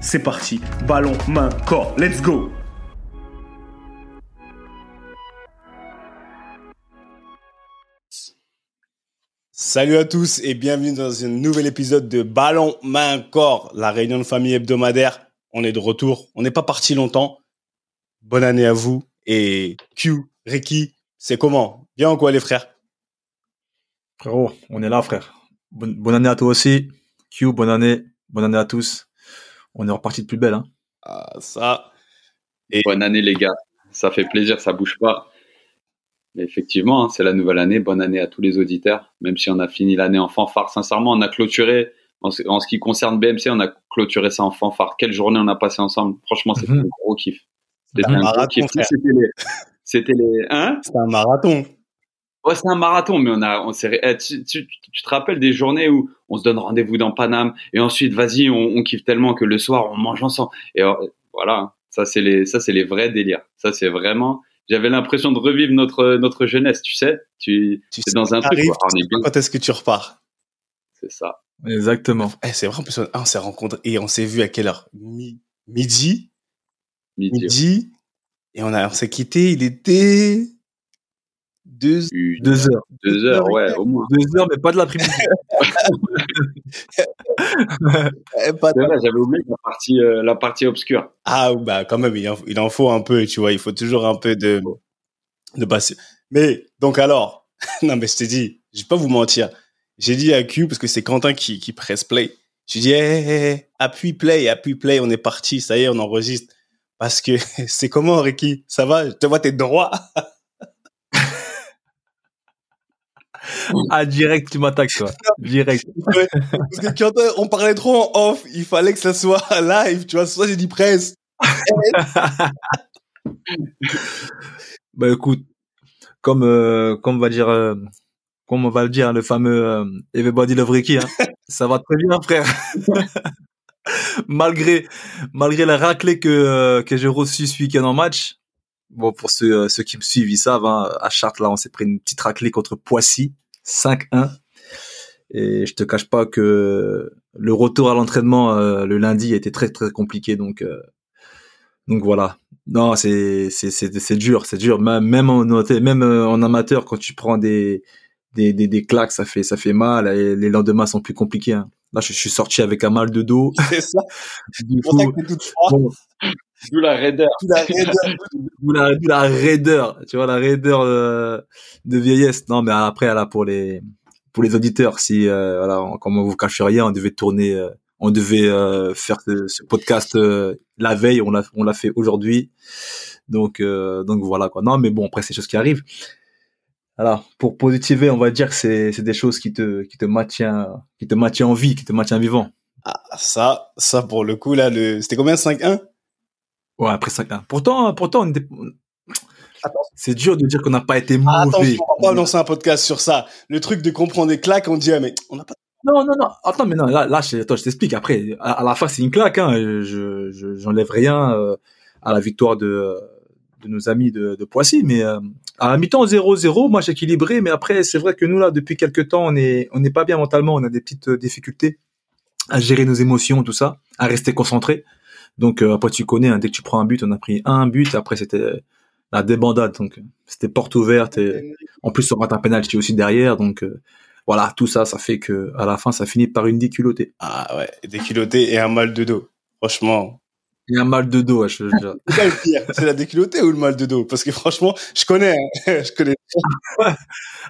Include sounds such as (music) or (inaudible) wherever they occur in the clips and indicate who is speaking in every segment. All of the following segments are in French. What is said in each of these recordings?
Speaker 1: c'est parti. Ballon, main, corps. Let's go Salut à tous et bienvenue dans un nouvel épisode de Ballon, main, corps, la réunion de famille hebdomadaire. On est de retour. On n'est pas parti longtemps. Bonne année à vous. Et Q, Ricky, c'est comment? Bien ou quoi les frères?
Speaker 2: Frérot, on est là frère. Bonne, année à toi aussi. Q, bonne année. Bonne année à tous. On est reparti de plus belle. Hein.
Speaker 1: Ah, ça.
Speaker 3: Et... Bonne année, les gars. Ça fait plaisir, ça bouge pas. Mais effectivement, hein, c'est la nouvelle année. Bonne année à tous les auditeurs. Même si on a fini l'année en fanfare, sincèrement, on a clôturé. En ce, qui concerne BMC, on a clôturé ça en fanfare. Quelle journée on a passé ensemble. Franchement, c'était mhm. un gros kiff.
Speaker 1: C'était un, marathon.
Speaker 3: C'était les, hein?
Speaker 1: C'était un marathon.
Speaker 3: Ouais, c'est un marathon, mais on a, on s'est, eh, tu, tu, te rappelles des journées où on se donne rendez-vous dans Paname et ensuite, vas-y, on, on, kiffe tellement que le soir, on mange ensemble. Et euh, voilà, ça c'est les, ça c'est les vrais délires. Ça c'est vraiment, j'avais l'impression de revivre notre notre jeunesse, tu sais. Tu,
Speaker 1: tu es dans un truc. Quoi. Quand est-ce que tu repars
Speaker 3: C'est ça.
Speaker 2: Exactement.
Speaker 1: Eh, c'est vraiment impressionnant. Ah, on s'est rencontrés et on s'est vu à quelle heure? Midi?
Speaker 3: Midi.
Speaker 1: Midi. Et on a, on s'est quitté. Il était deux,
Speaker 2: deux heures.
Speaker 3: Deux heures, ouais, au moins.
Speaker 2: Deux heures, mais pas de l'après-midi. (laughs)
Speaker 3: Eh, j'avais oublié la partie, euh, la partie obscure.
Speaker 1: Ah, bah, quand même, il en, il en, faut un peu, tu vois, il faut toujours un peu de, de passer. Mais, donc alors, (laughs) non, mais je t'ai dit, je vais pas vous mentir. J'ai dit à Q, parce que c'est Quentin qui, qui presse play. J'ai dit, hey, appuie play, appuie play, on est parti, ça y est, on enregistre. Parce que (laughs) c'est comment, Ricky? Ça va? Je te vois, t'es droit. (laughs)
Speaker 2: Ah, direct, tu m'attaques, toi. Direct. (laughs)
Speaker 1: Parce que quand on parlait trop en off, il fallait que ça soit (laughs) live, tu vois. Soit j'ai dit presse.
Speaker 2: bah, écoute, comme, euh, comme on va dire, euh, comme on va le dire, le fameux euh, Everybody Love Ricky, hein. ça va très bien, frère. malgré, malgré la raclée que, que j'ai reçue ce week-end en match, Bon, pour ceux, ceux qui me suivent, ils savent, hein, à Chartres, là, on s'est pris une petite raclée contre Poissy. 5-1. Et je te cache pas que le retour à l'entraînement euh, le lundi a été très très compliqué. Donc euh, donc voilà. Non, c'est c'est c'est dur, c'est dur. Même en même euh, en amateur, quand tu prends des des, des, des claques, ça fait ça fait mal. Et les lendemains sont plus compliqués. Hein. Là, je, suis sorti avec un mal de dos.
Speaker 1: C'est ça. (laughs)
Speaker 3: du coup, D'où la raideur.
Speaker 2: D'où la, (laughs) la, raideur. Tu vois, la raideur de, de vieillesse. Non, mais après, là, pour les, pour les auditeurs, si, euh, voilà, comme on vous cache rien, on devait tourner, euh, on devait euh, faire ce, podcast la veille, on l'a, on l'a fait aujourd'hui. Donc, donc voilà, quoi. Non, mais bon, après, c'est des choses qui arrivent. Alors, pour positiver, on va dire que c'est, c'est des choses qui te, qui te maintient, qui te maintient en vie, qui te maintient vivant.
Speaker 1: Ah, ça, ça, pour le coup, là, le, c'était combien, 5-1?
Speaker 2: Ouais, après 5-1. Pourtant, pourtant, on était... C'est dur de dire qu'on n'a pas été mauvais. Ah,
Speaker 1: attention, on va pas lancer un podcast sur ça. Le truc de comprendre des claques, on dit, ah, mais on n'a pas.
Speaker 2: Non, non, non. Attends, mais non, là, là je, attends, je t'explique. Après, à, la fin, c'est une claque. Hein. Je, je, j'enlève rien euh, à la victoire de, de nos amis de, de Poissy, mais euh, à la mi-temps 0-0, moi j'ai équilibré. Mais après, c'est vrai que nous là, depuis quelques temps, on est, on n'est pas bien mentalement. On a des petites euh, difficultés à gérer nos émotions, tout ça, à rester concentré. Donc euh, après tu connais, hein, dès que tu prends un but, on a pris un but. Après c'était la débandade. Donc, c'était porte ouverte et en plus, on rate un penalty aussi derrière. Donc, euh, voilà, tout ça, ça fait que à la fin, ça finit par une déculottée.
Speaker 4: Ah ouais, déculottée et un mal de dos. Franchement.
Speaker 2: Et un mal de dos, je
Speaker 4: C'est quoi le pire C'est la déculottée ou le mal de dos? Parce que franchement, je connais, hein. (laughs) je connais. (laughs)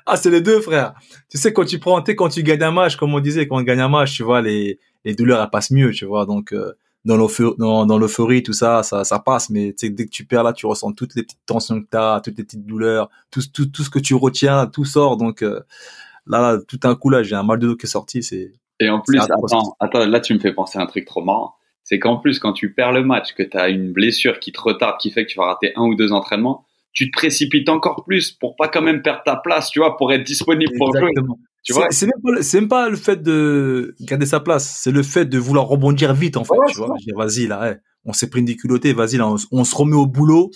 Speaker 2: ah, c'est les deux, frère. Tu sais, quand tu prends, quand tu gagnes un match, comme on disait, quand on gagne un match, tu vois, les, les douleurs, elles passent mieux, tu vois. Donc, euh, dans l'euphorie, dans, dans l'euphorie, tout ça, ça, ça passe. Mais tu dès que tu perds là, tu ressens toutes les petites tensions que t'as, toutes les petites douleurs, tout, tout, tout ce que tu retiens, tout sort. Donc euh, là, là, tout un coup là, j'ai un mal de dos qui est sorti. C'est
Speaker 3: et en plus, attends, attends, là, tu me fais penser à un truc trop marrant. C'est qu'en plus, quand tu perds le match, que tu as une blessure qui te retarde, qui fait que tu vas rater un ou deux entraînements, tu te précipites encore plus pour pas quand même perdre ta place, tu vois, pour être disponible pour jouer.
Speaker 2: Tu vois? C'est même, même, pas le fait de garder sa place, c'est le fait de vouloir rebondir vite en fait. tu vois, vas-y là, on s'est pris une déculottée, vas-y là, on, se remet au boulot.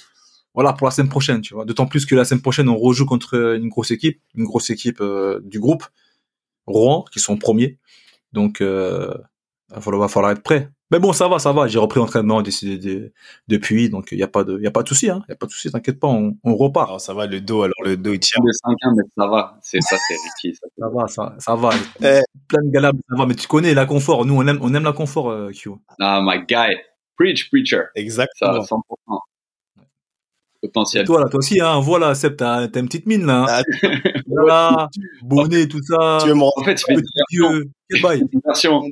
Speaker 2: Voilà pour la semaine prochaine, tu vois. D'autant plus que la semaine prochaine, on rejoue contre une grosse équipe, une grosse équipe euh, du groupe, Rouen, qui sont premiers. Donc, euh, il va falloir être prêt. Mais bon, ça va, ça va. J'ai repris l'entraînement depuis, donc il y a pas de, il y a pas de souci, hein. Il y a pas de souci, t'inquiète pas, on, on repart.
Speaker 4: Alors, ça va le dos, alors le dos il tient.
Speaker 3: Le 5 mais ça va. C'est ça, c'est Ricky.
Speaker 2: Ça, ça va, ça, ça va. Eh. Plein de galères, ça va. Mais tu connais la confort. Nous, on aime, on aime la confort, euh, Q.
Speaker 3: Ah, my guy. Preach, preacher.
Speaker 4: Exactement.
Speaker 3: Ça, 100% potentiel.
Speaker 2: toi, là, toi aussi, hein, voilà, Seb, t'as, une petite mine, là. Hein. Ah, voilà, bonnet, tout ça.
Speaker 3: Tu veux me En fait, tu fais
Speaker 2: une
Speaker 3: version.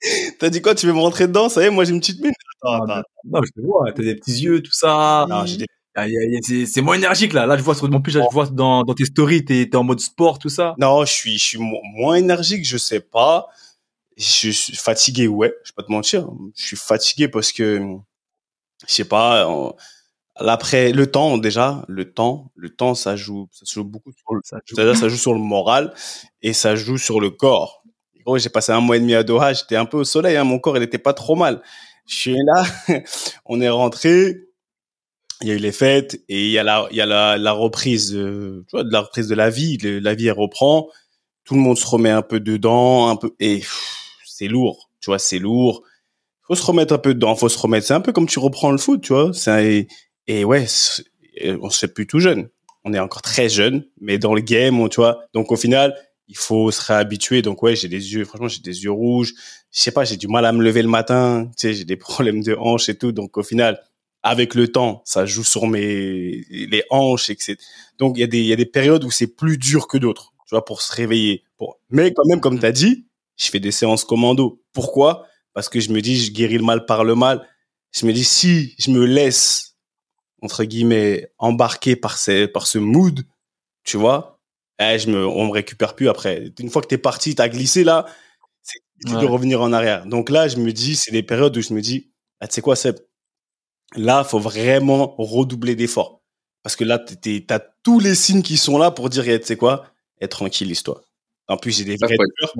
Speaker 3: (laughs)
Speaker 4: T'as dit quoi Tu veux me rentrer dedans? Ça y est, moi j'ai une petite mine.
Speaker 2: Attends, attends. Non, je te vois, t'as des petits yeux, tout ça. Des... C'est moins énergique là. Là, je vois sur mon plus, je vois dans, dans tes stories, t'es es en mode sport, tout ça.
Speaker 4: Non, je suis, je suis moins énergique, je sais pas. Je suis fatigué, ouais. Je vais pas te mentir. Je suis fatigué parce que, je sais pas. Après, le temps déjà, le temps, le temps, ça joue, ça joue beaucoup sur le, ça joue. ça joue sur le moral et ça joue sur le corps. j'ai passé un mois et demi à Doha, j'étais un peu au soleil, hein, mon corps, il était pas trop mal. Je suis là, (laughs) on est rentré, il y a eu les fêtes et il y a la, il y a la, la reprise, tu vois, de la reprise de la vie. la vie elle reprend, tout le monde se remet un peu dedans, un peu et c'est lourd, tu vois, c'est lourd. Faut se remettre un peu dedans, faut se remettre. C'est un peu comme tu reprends le foot, tu vois. C'est et ouais, on se fait plus tout jeune. On est encore très jeune, mais dans le game, tu vois. Donc au final, il faut se réhabituer. Donc ouais, j'ai des yeux, franchement, j'ai des yeux rouges. Je sais pas, j'ai du mal à me lever le matin. Tu sais, j'ai des (laughs) problèmes de hanches et tout. Donc au final, avec le temps, ça joue sur mes les hanches, etc. Donc il y a des il y a des périodes où c'est plus dur que d'autres, tu vois, pour se réveiller. Pour... Mais quand même, comme tu as dit, je fais des séances commando. Pourquoi? Parce que je me dis, je guéris le mal par le mal. Je me dis, si je me laisse entre guillemets embarqué par ces par ce mood, tu vois, eh, je me on me récupère plus après. Une fois que t'es parti, t'as glissé là, c'est difficile de revenir en arrière. Donc là, je me dis, c'est des périodes où je me dis, ah, tu sais quoi, Seb, là, faut vraiment redoubler d'efforts parce que là, t'as tous les signes qui sont là pour dire, eh, tu sais quoi, être tranquille, histoire. En plus, j'ai des vraies
Speaker 3: peurs.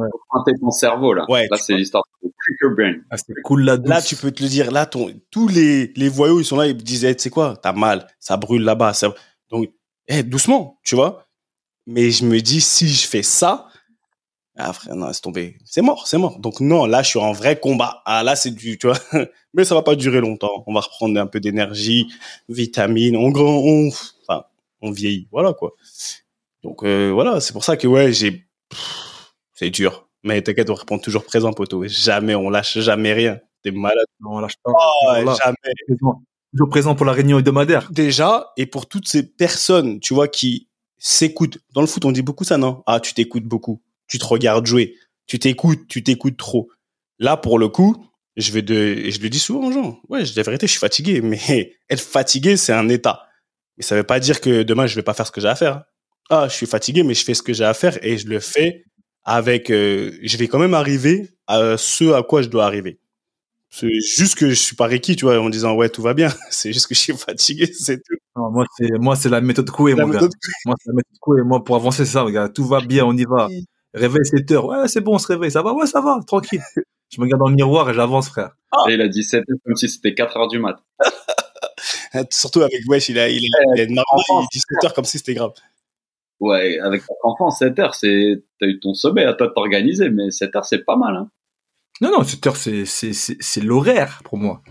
Speaker 3: ton cerveau, là.
Speaker 4: Ouais,
Speaker 3: là, c'est l'histoire de brain.
Speaker 2: Ah, c'est cool, là.
Speaker 4: Là, tu peux te le dire. Là, ton, tous les, les voyous, ils sont là, ils me disaient, tu sais quoi, t'as mal, ça brûle là-bas. Ça... Donc, eh, doucement, tu vois. Mais je me dis, si je fais ça, ah, frère, non, c'est tombé. C'est mort, c'est mort. Donc, non, là, je suis en vrai combat. Ah, là, c'est du, tu vois. (laughs) Mais ça va pas durer longtemps. On va reprendre un peu d'énergie, vitamines. On grand, on, enfin, on vieillit. Voilà, quoi. Donc, euh, voilà, c'est pour ça que, ouais, j'ai, c'est dur. Mais t'inquiète, on répond toujours présent, poteau. Jamais, on lâche jamais rien. T'es malade.
Speaker 2: Non, on lâche pas. Oh,
Speaker 4: jamais.
Speaker 2: Toujours présent pour la réunion hebdomadaire.
Speaker 4: Déjà, et pour toutes ces personnes, tu vois, qui s'écoutent. Dans le foot, on dit beaucoup ça, non? Ah, tu t'écoutes beaucoup. Tu te regardes jouer. Tu t'écoutes, tu t'écoutes trop. Là, pour le coup, je vais de, et je le dis souvent aux gens. Ouais, la vérité, je suis fatigué. Mais (laughs) être fatigué, c'est un état. Mais ça veut pas dire que demain, je vais pas faire ce que j'ai à faire ah, je suis fatigué, mais je fais ce que j'ai à faire et je le fais avec, euh, je vais quand même arriver à ce à quoi je dois arriver. C'est juste que je suis pas requis, tu vois, en disant ouais tout va bien. (laughs) C'est juste que je suis fatigué, (laughs) c'est tout.
Speaker 2: Non, moi c'est moi c'est la méthode Coué, mon gars. Moi c'est la méthode Coué. Moi pour avancer ça, regarde, tout va bien, on y va. Réveil 7 heures. Ouais, c'est bon, on se réveille. Ça va, ouais, ça va, tranquille. (laughs) je me regarde dans le miroir et j'avance, frère.
Speaker 3: Ah. Et il a dit 7 heures comme si c'était 4 heures du mat.
Speaker 4: Surtout avec Wesh, il a, il a, il a, il 17 heures comme si c'était grave.
Speaker 3: Ouais, avec ton enfant, 7 heures, c'est, t'as eu ton sommeil à toi de t'organiser, mais 7 heures, c'est pas mal, hein.
Speaker 2: Non, non, 7 heures, c'est, c'est, c'est, l'horaire pour moi.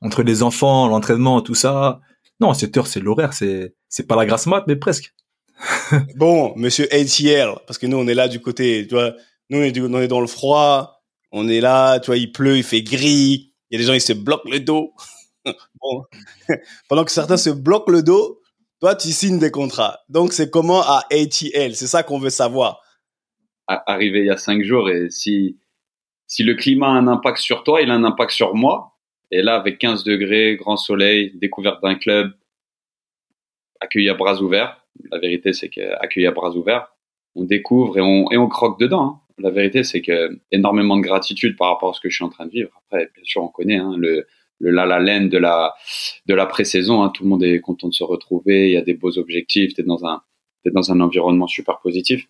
Speaker 2: entre les enfants, l'entraînement, tout ça. Non, 7 heures, c'est l'horaire, c'est, c'est pas la grasse mat, mais presque. (laughs)
Speaker 4: bon, monsieur ATL, parce que nous, on est là du côté, tu vois, nous, on est, on est dans le froid, on est là, tu vois, il pleut, il fait gris, il y a des gens, ils se bloquent le dos. (laughs) bon. (laughs) Pendant que certains se bloquent le dos, toi, tu signes des contrats. Donc, c'est comment à ATL? C'est ça qu'on veut savoir.
Speaker 3: Arrivé il y a cinq jours et si, si le climat a un impact sur toi, il a un impact sur moi. Et là, avec 15 degrés, grand soleil, découverte d'un club, accueilli à bras ouverts. La vérité, c'est qu'accueilli à bras ouverts, on découvre et on, et on croque dedans. Hein. La vérité, c'est que énormément de gratitude par rapport à ce que je suis en train de vivre. Après, bien sûr, on connaît hein, le, le la la laine de la de la pré-saison. Hein. Tout le monde est content de se retrouver. Il y a des beaux objectifs. T'es dans un t'es dans un environnement super positif.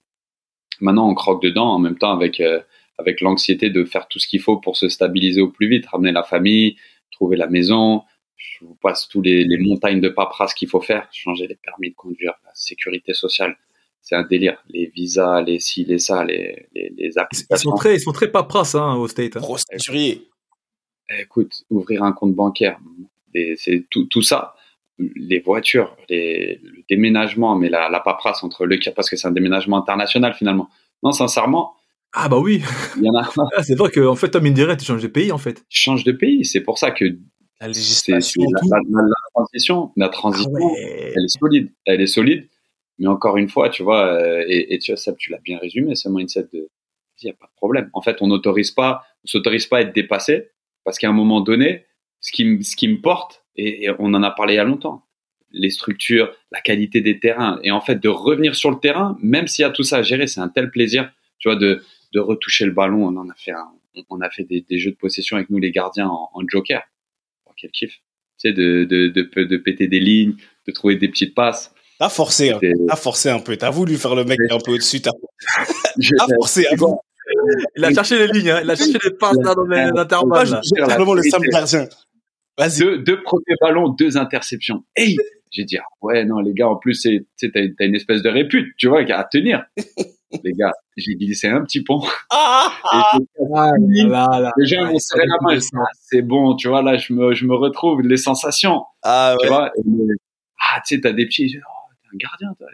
Speaker 3: Maintenant, on croque dedans en même temps avec euh, avec l'anxiété de faire tout ce qu'il faut pour se stabiliser au plus vite, ramener la famille, trouver la maison. Je vous passe tous les, les montagnes de paperasse qu'il faut faire, changer les permis de conduire, la sécurité sociale. C'est un délire. Les visas, les ci, les ça, les, les, les applications.
Speaker 2: Ils sont très, ils sont très paperasse, hein, au State. Hein.
Speaker 3: Écoute, ouvrir un compte bancaire, c'est tout, tout ça les voitures, les, le déménagement, mais la, la paperasse entre le parce que c'est un déménagement international finalement. Non, sincèrement,
Speaker 2: ah bah oui.
Speaker 3: Il y en a. (laughs)
Speaker 2: Ah, c'est vrai qu'en fait, mine de rien, tu changes de pays en fait.
Speaker 3: Tu changes de pays. C'est pour ça que
Speaker 4: la législation,
Speaker 3: la, transition, la transition, ah ouais. elle est solide. Elle est solide. Mais encore une fois, tu vois, euh, et, et tu vois, ça, tu l'as bien résumé, ce mindset de, il n'y a pas de problème. En fait, on n'autorise pas, on s'autorise pas à être dépassé parce qu'à un moment donné, ce qui, me, ce qui me porte, et, et on en a parlé il y a longtemps, les structures, la qualité des terrains, et en fait, de revenir sur le terrain, même s'il y a tout ça à gérer, c'est un tel plaisir, tu vois, de, de retoucher le ballon. On en a fait, un, on a fait des, des, jeux de possession avec nous les gardiens en, en joker. Oh, quel kiff Tu sais, de, de, de, de, péter des lignes, de trouver des petites passes.
Speaker 4: T'as forcé, hein. t'as forcé un peu. T'as voulu faire le mec un peu au-dessus. T'as (laughs) forcé. Hein.
Speaker 2: Il a cherché les lignes, hein. il a cherché les passes dans l'intervalle.
Speaker 4: J'ai vraiment le simple gardien.
Speaker 3: Vas-y. Deux, deux premiers ballons, deux interceptions. Hey, j'ai dit ah ouais non les gars en plus c'est tu t'as as une espèce de répute tu vois à tenir (laughs) les gars j'ai glissé un petit pont
Speaker 4: ah, ah,
Speaker 3: ah, là, là, les gens m'ont serré la main ah, c'est bon tu vois là je me je me retrouve les sensations
Speaker 4: ah
Speaker 3: tu
Speaker 4: ouais.
Speaker 3: vois et, ah tu sais t'as des petits oh, t'es un gardien toi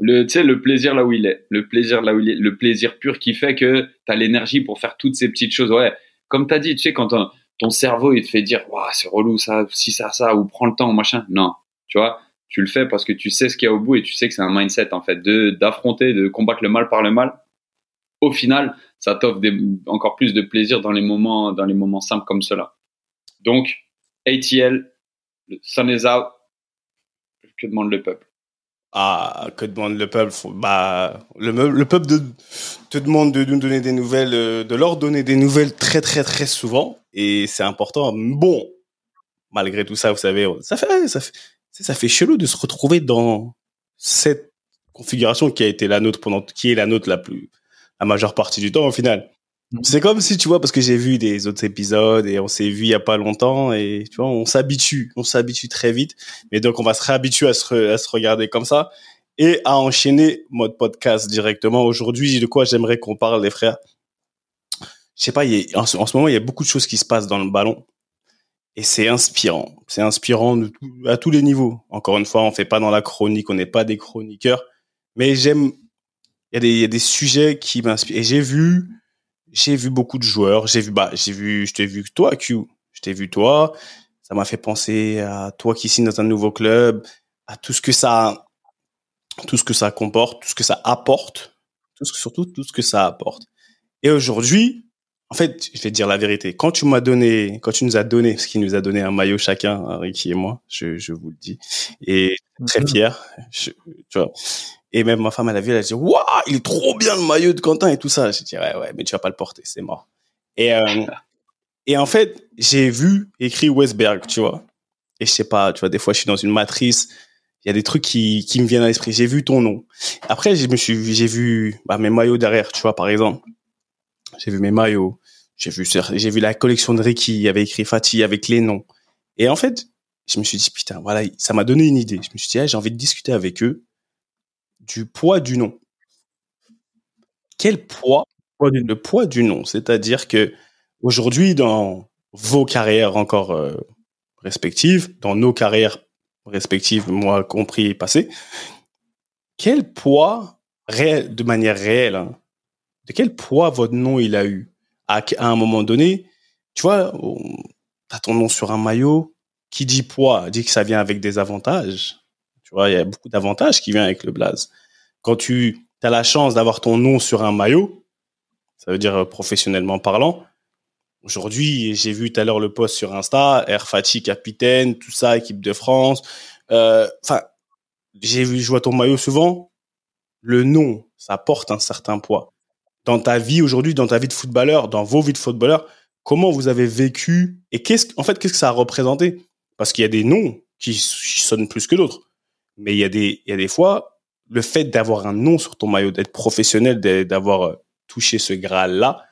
Speaker 3: le tu sais le plaisir là où il est le plaisir là où il est le plaisir pur qui fait que t'as l'énergie pour faire toutes ces petites choses. Ouais. Comme t'as dit tu sais quand on, ton cerveau il te fait dire waouh c'est relou ça si ça ça ou prends le temps machin. Non. Tu vois tu le fais parce que tu sais ce qu'il y a au bout et tu sais que c'est un mindset en fait de d'affronter de combattre le mal par le mal. Au final ça t'offre encore plus de plaisir dans les moments dans les moments simples comme cela. Donc ATL sun is out. Que demande le peuple?
Speaker 4: Ah, que demande le peuple Bah, le, le peuple te demande de nous donner des nouvelles, de leur donner des nouvelles très très très souvent, et c'est important. Bon, malgré tout ça, vous savez, ça fait, ça fait, ça fait chelou de se retrouver dans cette configuration qui a été la nôtre pendant, qui est la nôtre la plus, la majeure partie du temps au final. C'est comme si, tu vois, parce que j'ai vu des autres épisodes et on s'est vu il y a pas longtemps et tu vois, on s'habitue, on s'habitue très vite. Mais donc, on va se réhabituer à se, à se regarder comme ça et à enchaîner mode podcast directement. Aujourd'hui, de quoi j'aimerais qu'on parle, les frères? Je sais pas, il a, en, ce, en, ce, moment, il y a beaucoup de choses qui se passent dans le ballon et c'est inspirant. C'est inspirant à tous les niveaux. Encore une fois, on fait pas dans la chronique, on n'est pas des chroniqueurs, mais j'aime, il y y a des sujets qui m'inspirent. Et j'ai vu, j'ai vu beaucoup de joueurs. J'ai vu, bah, j'ai vu, je t'ai vu toi, Q. Je t'ai vu toi. Ça m'a fait penser à toi qui signes dans un nouveau club, à tout ce que ça, tout ce que ça comporte, tout ce que ça apporte, tout ce surtout tout ce que ça apporte. Et aujourd'hui, en fait, je vais te dire la vérité. Quand tu m'as donné, quand tu nous as donné, parce qu'il nous a donné un maillot chacun, Ricky et moi, je, je vous le dis, et très fier, je, tu vois. Et même ma femme, elle a vu, elle a dit, waouh, il est trop bien le maillot de Quentin et tout ça. J'ai dit, ouais, ouais, mais tu vas pas le porter, c'est mort. Et, euh, (laughs) et en fait, j'ai vu écrit Westberg, tu vois. Et je sais pas, tu vois, des fois, je suis dans une matrice, il y a des trucs qui, qui me viennent à l'esprit. J'ai vu ton nom. Après, je me suis, j'ai vu, bah, mes maillots derrière, tu vois, par exemple. J'ai vu mes maillots. J'ai vu, j'ai vu la collection de Ricky, il y avait écrit Fatih avec les noms. Et en fait, je me suis dit, putain, voilà, ça m'a donné une idée. Je me suis dit, ah, j'ai envie de discuter avec eux du poids du nom. Quel poids Le poids du nom? C'est-à-dire que aujourd'hui, dans, vos carrières encore euh, respectives, dans nos carrières respectives, moi compris et passé, quel poids, réel, de manière réelle, hein, de quel poids votre nom il a eu? À, un moment donné Tu vois, tu as ton nom sur un maillot, qui dit poids dit que ça vient avec des avantages. Il y a beaucoup d'avantages qui viennent avec le blaze. Quand tu as la chance d'avoir ton nom sur un maillot, ça veut dire euh, professionnellement parlant, Aujourd'hui, j'ai vu tout à l'heure le post sur Insta, Air Fati capitaine, tout ça, équipe de France. Euh, enfin, j'ai vu, je vois ton maillot souvent. Le nom, ça porte un certain poids. Dans ta vie aujourd'hui, dans ta vie de footballeur, dans vos vies de footballeur, comment vous avez vécu et qu'est-ce, en fait, qu'est-ce que ça a représenté? Parce qu'il y a des noms qui, sonnent plus que d'autres, mais il y a des, il y a des fois, le fait d'avoir un nom sur ton maillot, d'être professionnel, d'avoir euh, touché ce graal-là,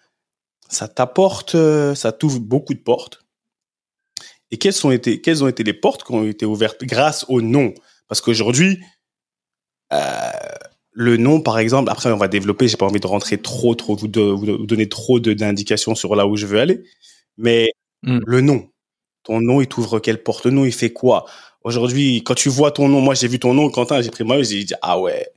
Speaker 4: ça t'apporte, euh, ça t'ouvre beaucoup de portes. Et quelles, sont été, quelles ont été les portes qui ont été ouvertes grâce au nom? Parce qu'aujourd'hui, euh, le nom, par exemple, après on va développer, j'ai pas envie de rentrer trop, trop, vous, vous donner trop d'indications sur là où je veux aller, mais hmm. le nom, ton nom, il t'ouvre quelle porte? Le nom, il fait quoi? Aujourd'hui, quand tu vois ton nom, moi j'ai vu ton nom, Quentin, j'ai pris moi, j'ai dit, ah ouais,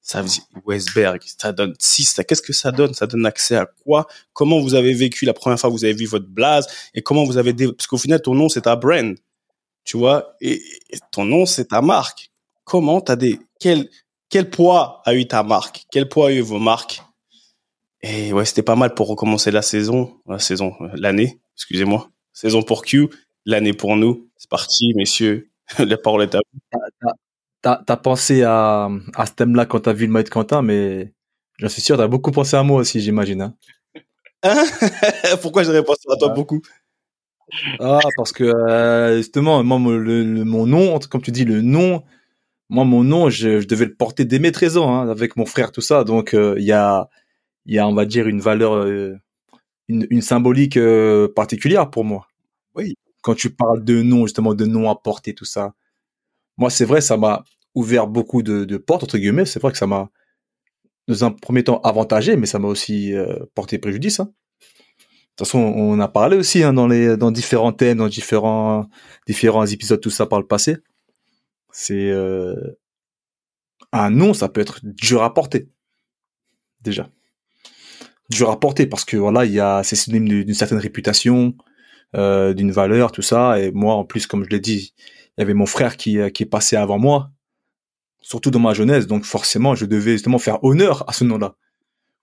Speaker 4: ça Westberg, ça donne 6, qu'est-ce que ça donne? Ça donne accès à quoi? Comment vous avez vécu la première fois que vous avez vu votre blaze? Et comment vous avez parce qu'au final ton nom c'est ta brand. Tu vois? Et, ton nom c'est ta marque. Comment t'as des quel quel poids a eu ta marque? Quel poids a eu vos marques? Et ouais, c'était pas mal pour recommencer la saison, la saison, l'année, excusez-moi. Saison pour Q, l'année pour nous. C'est parti, messieurs. (laughs) La parole est à vous
Speaker 2: t'as as pensé à, à ce thème-là quand t'as vu le maître Quentin, mais j'en suis sûr, t'as beaucoup pensé à moi aussi, j'imagine. Hein. (laughs)
Speaker 4: Pourquoi j'aurais pensé à toi beaucoup?
Speaker 2: Ah, parce que euh, justement, moi, le, mon nom, comme tu dis, le nom, moi, mon nom, je, je devais le porter dès mes 13 ans, hein, avec mon frère, tout ça. Donc, euh, il y, a, y a, on va dire, une valeur, euh, une, une, symbolique particulière pour moi.
Speaker 4: Oui.
Speaker 2: Quand tu parles de nom, justement, de nom à porter, tout ça moi, c'est vrai, ça m'a ouvert beaucoup de, portes, entre guillemets. C'est vrai que ça m'a, dans un premier temps, avantagé, mais ça m'a aussi euh, porté préjudice. Hein. De toute façon, on a parlé aussi hein, dans, les, dans différents thèmes, dans différents, différents épisodes, tout ça par le passé. C'est euh, un nom, ça peut être dur à porter. Déjà. Dur à porter parce que voilà, c'est synonyme d'une certaine réputation, euh, d'une valeur, tout ça. Et moi, en plus, comme je l'ai dit, il y avait mon frère qui, euh, qui est passé avant moi, surtout dans ma jeunesse, donc forcément, je devais justement faire honneur à ce nom-là.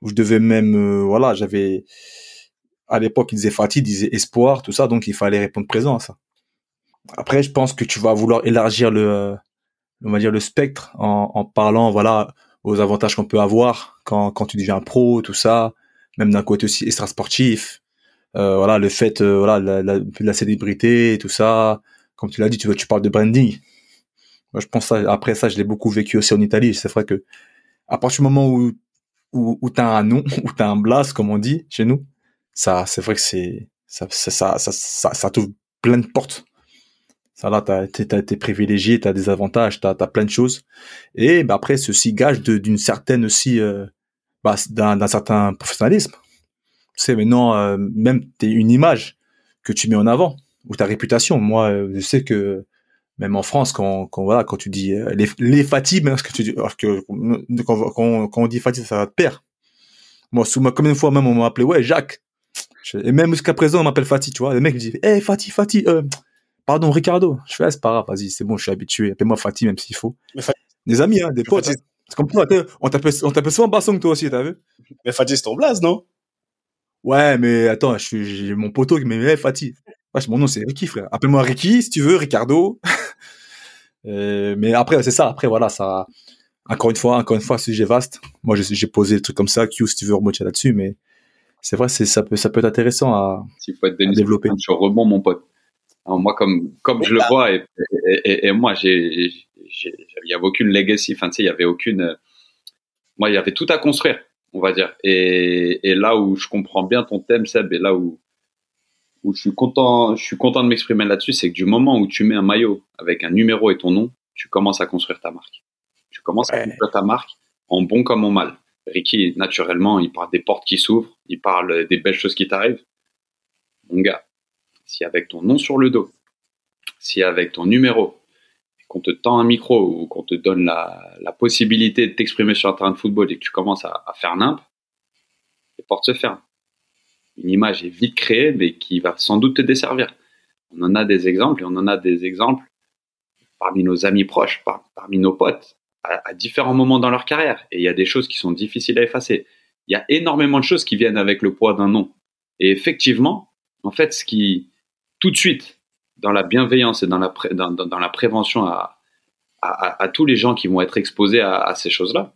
Speaker 2: Je devais même, euh, voilà, j'avais, à l'époque, il disait Fatih, il disait espoir, tout ça, donc il fallait répondre présent à ça. Après, je pense que tu vas vouloir élargir le, on va dire le spectre en, en parlant, voilà, aux avantages qu'on peut avoir quand, quand tu deviens pro, tout ça, même d'un côté aussi extra sportif, voilà, le fait, voilà, la, la, la, célébrité, tout ça, comme tu l'as dit, tu, tu parles de branding. Moi, je pense après ça, je l'ai beaucoup vécu aussi en Italie. C'est vrai que à partir du moment où où, où tu as un nom, (laughs) où tu as un blast, comme on dit chez nous, ça, c'est vrai que c'est ça, ça, ça, ça, ça t'ouvre plein de portes. Ça là, t'as été privilégié, t'as des avantages, t'as as plein de choses. Et bah, après, ceci gage d'une certaine aussi, euh, bah, d'un certain professionnalisme. Tu sais, maintenant, euh, même une image que tu mets en avant ou ta réputation. Moi, euh, je sais que même en France, quand, quand voilà, quand tu dis euh, les, les Fatih, parce que tu dis, que quand, quand, on dit Fatih, ça va te perdre. Moi, sous ma, combien de fois même on m'a appelé, ouais, Jacques. Et même jusqu'à présent, on m'appelle Fatih, tu vois. Les mecs me disent, hé, hey, Fatih, Fatih, euh, pardon, Ricardo. Je fais, ah, c'est pas grave, vas-y, c'est bon, je suis habitué. Appelle-moi Fatih, même s'il faut. Des amis, hein, des potes. Hein. C'est comme toi, on t'appelle souvent Bassong, toi aussi, t'as vu?
Speaker 4: Mais Fatih, c'est ton blaze, non?
Speaker 2: Ouais, mais attends, j'ai mon poteau qui hey, Fatih. Ouais, mon nom c'est Ricky, frère. Appelle-moi Ricky si tu veux, Ricardo. (laughs) euh, mais après, c'est ça. Après, voilà, ça. Encore une fois, encore une fois, sujet vaste. Moi, j'ai posé des trucs comme ça. Q, si tu veux remonter là-dessus, mais c'est vrai, c'est ça peut, ça peut être intéressant à,
Speaker 3: faut être à développer. Sur rebond, mon pote. Alors, moi, comme comme je le vois, et, et, et moi, j'ai, il y avait aucune legacy. Enfin, tu sais, il y avait aucune. Moi, il y avait tout à construire, on va dire. Et, et là où je comprends bien ton thème, Seb, et là où où je suis content, je suis content de m'exprimer là-dessus, c'est que du moment où tu mets un maillot avec un numéro et ton nom, tu commences à construire ta marque. Tu commences à construire ta marque en bon comme en mal. Ricky, naturellement, il parle des portes qui s'ouvrent, il parle des belles choses qui t'arrivent. Mon gars, si avec ton nom sur le dos, si avec ton numéro, qu'on te tend un micro ou qu'on te donne la, possibilité de t'exprimer sur un terrain de football et que tu commences à, à faire nimp, les portes se ferment. Une image est vite créée, mais qui va sans doute te desservir. On en a des exemples et on en a des exemples parmi nos amis proches, parmi nos potes, à, à, différents moments dans leur carrière. Et il y a des choses qui sont difficiles à effacer. Il y a énormément de choses qui viennent avec le poids d'un nom. Et effectivement, en fait, ce qui, tout de suite, dans la bienveillance et dans la, prévention à, tous les gens qui vont être exposés à, ces choses-là,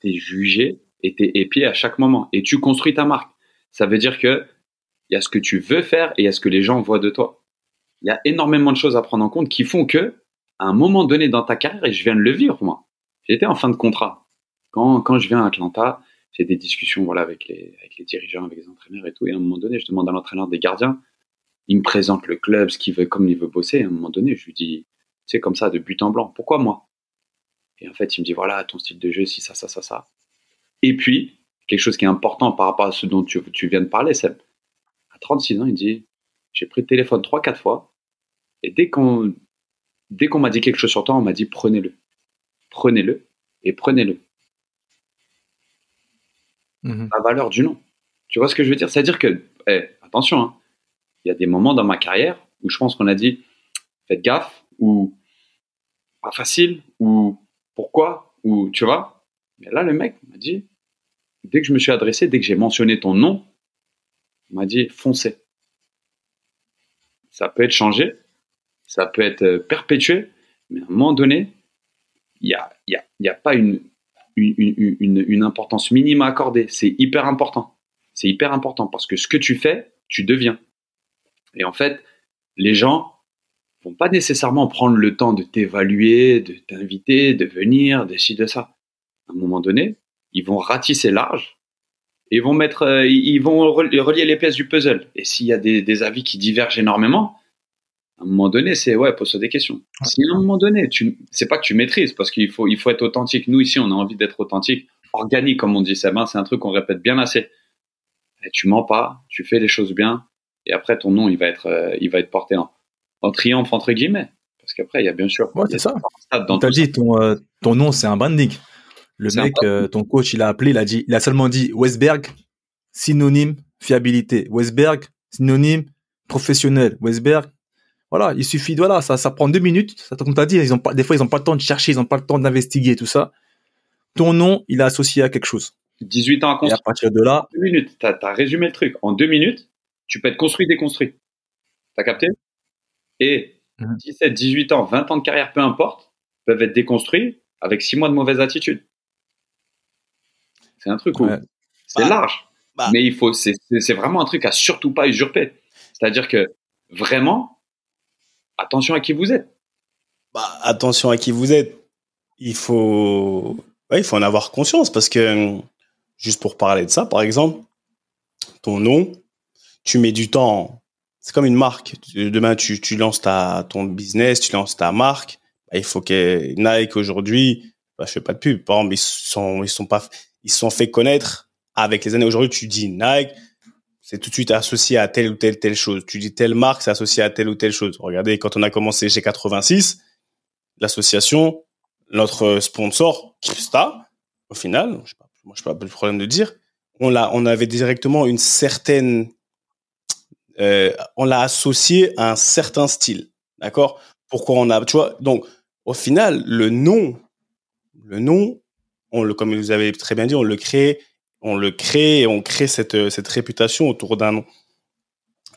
Speaker 3: tu es jugé et tu es épié à chaque moment. Et tu construis ta marque. Ça veut dire que il y a ce que tu veux faire et il y a ce que les gens voient de toi. Il y a énormément de choses à prendre en compte qui font que, à un moment donné dans ta carrière, et je viens de le vivre, moi, j'étais en fin de contrat. Quand, quand je viens à Atlanta, j'ai des discussions voilà, avec, les, avec les dirigeants, avec les entraîneurs et tout. Et à un moment donné, je demande à l'entraîneur des gardiens, il me présente le club, ce qu'il veut, comme il veut bosser. À un moment donné, je lui dis, c'est comme ça, de but en blanc. Pourquoi moi? Et en fait, il me dit, voilà, ton style de jeu, si ça, ça, ça, ça. Et puis, quelque chose qui est important par rapport à ce dont tu, tu viens de parler, c'est à 36 ans, il dit, j'ai pris le téléphone 3-4 fois. Et dès qu'on dès qu'on m'a dit quelque chose sur toi, on m'a dit, prenez-le. Prenez-le et prenez-le. Mmh. La valeur du nom. Tu vois ce que je veux dire? C'est-à-dire que, hey, eh, attention, hein, il y a des moments dans ma carrière où je pense qu'on a dit faites gaffe ou pas facile ou pourquoi ou tu vois. Mais là, le mec m'a dit dès que je me suis adressé, dès que j'ai mentionné ton nom, il m'a dit foncez. Ça peut être changé, ça peut être euh, perpétué, mais à un moment donné, il n'y a, y a, pas une importance minime à accorder. C'est hyper important. C'est hyper important parce que ce que tu fais, tu deviens. Et en fait, les gens vont pas nécessairement prendre le temps de t'évaluer, de t'inviter, de venir, de ci, de ça. À un moment donné, ils vont ratisser large et ils vont mettre, euh, ils vont relier les pièces du puzzle. Et s'il y a des, des, avis qui divergent énormément, à un moment donné, c'est ouais, pose-toi des questions. Si à un moment donné, tu, c'est pas que tu maîtrises, parce qu'il faut, il faut être authentique. Nous ici, on a envie d'être authentique, organique, comme on dit, c'est un truc qu'on répète bien assez. Et tu mens pas, tu fais les choses bien, et après ton nom il va être euh, il va être porté en, en, triomphe entre guillemets. Parce qu'après il y a bien sûr
Speaker 2: ouais, c'est ça. t'as dit ton euh, ton nom c'est un branding. Le mec euh, ton coach il a appelé il a dit il a seulement dit Westberg synonyme fiabilité. Westberg synonyme professionnel. Westberg voilà il suffit voilà ça ça prend deux minutes ça comme t'as dit ils ont pas des fois ils ont pas le temps de chercher ils ont pas le temps d'investiguer tout ça. Ton nom il est associé à quelque chose.
Speaker 3: 18 ans à construire.
Speaker 2: Et à partir de là,
Speaker 3: deux minutes. T'as as résumé le truc. En deux minutes tu peux être construit, déconstruit. T'as capté? Et 17, 18 ans, 20 ans de carrière, peu importe, peuvent être déconstruits avec 6 mois de mauvaise attitude. C'est un truc où c'est bah, large. Bah. Mais il faut, c'est vraiment un truc à surtout pas usurper. C'est-à-dire que vraiment, attention à qui vous êtes.
Speaker 4: Bah, attention à qui vous êtes. Il faut, il faut en avoir conscience parce que, juste pour parler de ça, par exemple, ton nom, tu mets du temps. C'est comme une marque. Demain, tu, tu lances ta, ton business, tu lances ta marque. Bah, il faut que Nike aujourd'hui, bah, je fais pas de pub. Par exemple, ils sont, ils sont pas, ils sont fait connaître avec les années. Aujourd'hui, tu dis Nike, c'est tout de suite associé à telle ou telle telle chose. Tu dis telle marque, c'est associé à telle ou telle chose. Regardez, quand on a commencé G86, l'association, notre sponsor, Kipsta, au final, je sais pas, moi je pas le problème de dire, on l'a, on avait directement une certaine euh, on l'a associé à un certain style. D'accord? Pourquoi on a, tu vois, donc au final, le nom, le nom, on le, comme vous avez très bien dit, on le crée, on le crée et on crée cette, cette réputation autour d'un nom.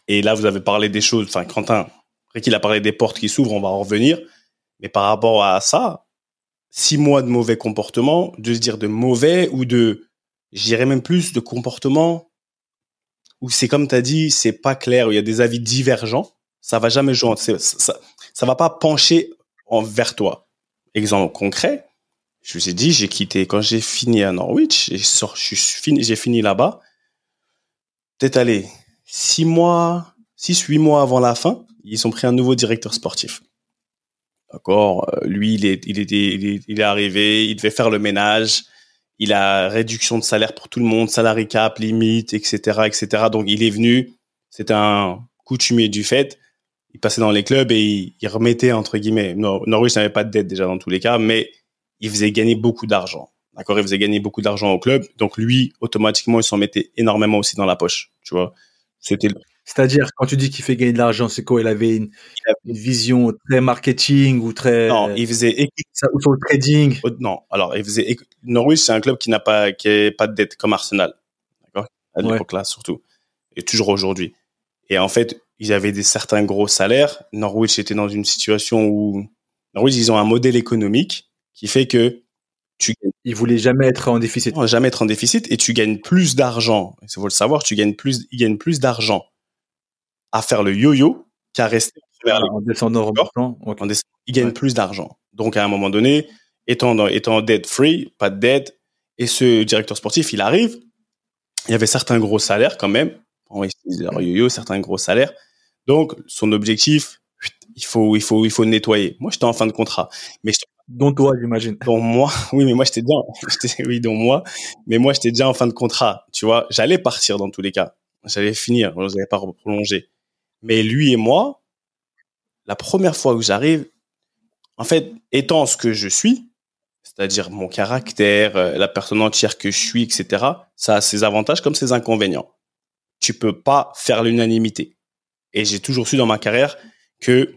Speaker 4: Et là, vous avez parlé des choses, enfin, Quentin, après qu'il a parlé des portes qui s'ouvrent, on va en revenir. Mais par rapport à ça, six mois de mauvais comportement, de se dire de mauvais ou de, j'irais même plus de comportement où c'est comme tu as dit, c'est pas clair, où il y a des avis divergents, ça va jamais jouer, ça, ça, ça va pas pencher envers toi. Exemple concret, je vous ai dit, j'ai quitté, quand j'ai fini à Norwich, j'ai fini, j'ai fini là-bas, peut-être allé six mois, six, huit mois avant la fin, ils ont pris un nouveau directeur sportif. D'accord, euh, lui, il est, il était, il est arrivé, il devait faire le ménage, il a réduction de salaire pour tout le monde, salarié cap, limite, etc., etc. Donc il est venu, C'était un coutumier du fait. Il passait dans les clubs et il, remettait, entre guillemets, Norwich n'avait pas de dette déjà dans tous les cas, mais il faisait gagner beaucoup d'argent. D'accord, il faisait gagner beaucoup d'argent au club. Donc lui, automatiquement, il s'en mettait énormément aussi dans la poche. Tu vois,
Speaker 2: c'était. C'est-à-dire, quand tu dis qu'il fait gagner de l'argent, c'est quoi? Il avait une, une, vision très marketing ou très.
Speaker 4: Non, il faisait.
Speaker 2: Ou sur le trading?
Speaker 4: Non, alors il faisait. Norwich, c'est un club qui n'a pas, qui est pas de dette comme Arsenal. D'accord, à l'époque là surtout, et toujours aujourd'hui. Et en fait, ils avaient des certains gros salaires. Norwich était dans une situation où Norwich, ils ont un modèle économique qui fait que tu.
Speaker 2: Ils voulaient jamais être en déficit.
Speaker 4: Non, jamais être en déficit et tu gagnes plus d'argent. Il faut le savoir, tu gagnes plus, ils gagnent plus d'argent à faire le yo-yo qu'à rester
Speaker 2: ah, en descendant
Speaker 4: en Ils gagnent plus d'argent. Donc, à un moment donné, étant, dans, étant dead free, pas de dette, et ce directeur sportif, il arrive, il y avait certains gros salaires quand même. On yo-yo, certains gros salaires. Donc, son objectif, il faut, il faut, il faut nettoyer. Moi, j'étais en fin de contrat, mais
Speaker 2: dont toi, j'imagine.
Speaker 4: Dont moi, (laughs) oui, mais moi j'étais déjà, (laughs) oui, dont moi, mais moi j'étais déjà en fin de contrat. Tu vois, j'allais partir dans tous les cas, j'allais finir, je n'allais pas prolonger. Mais lui et moi, la première fois où j'arrive, en fait, étant ce que je suis, c'est-à-dire mon caractère, euh, la personne entière que je suis, etc., ça a ses avantages comme ses inconvénients. Tu peux pas faire l'unanimité. Et j'ai toujours su dans ma carrière que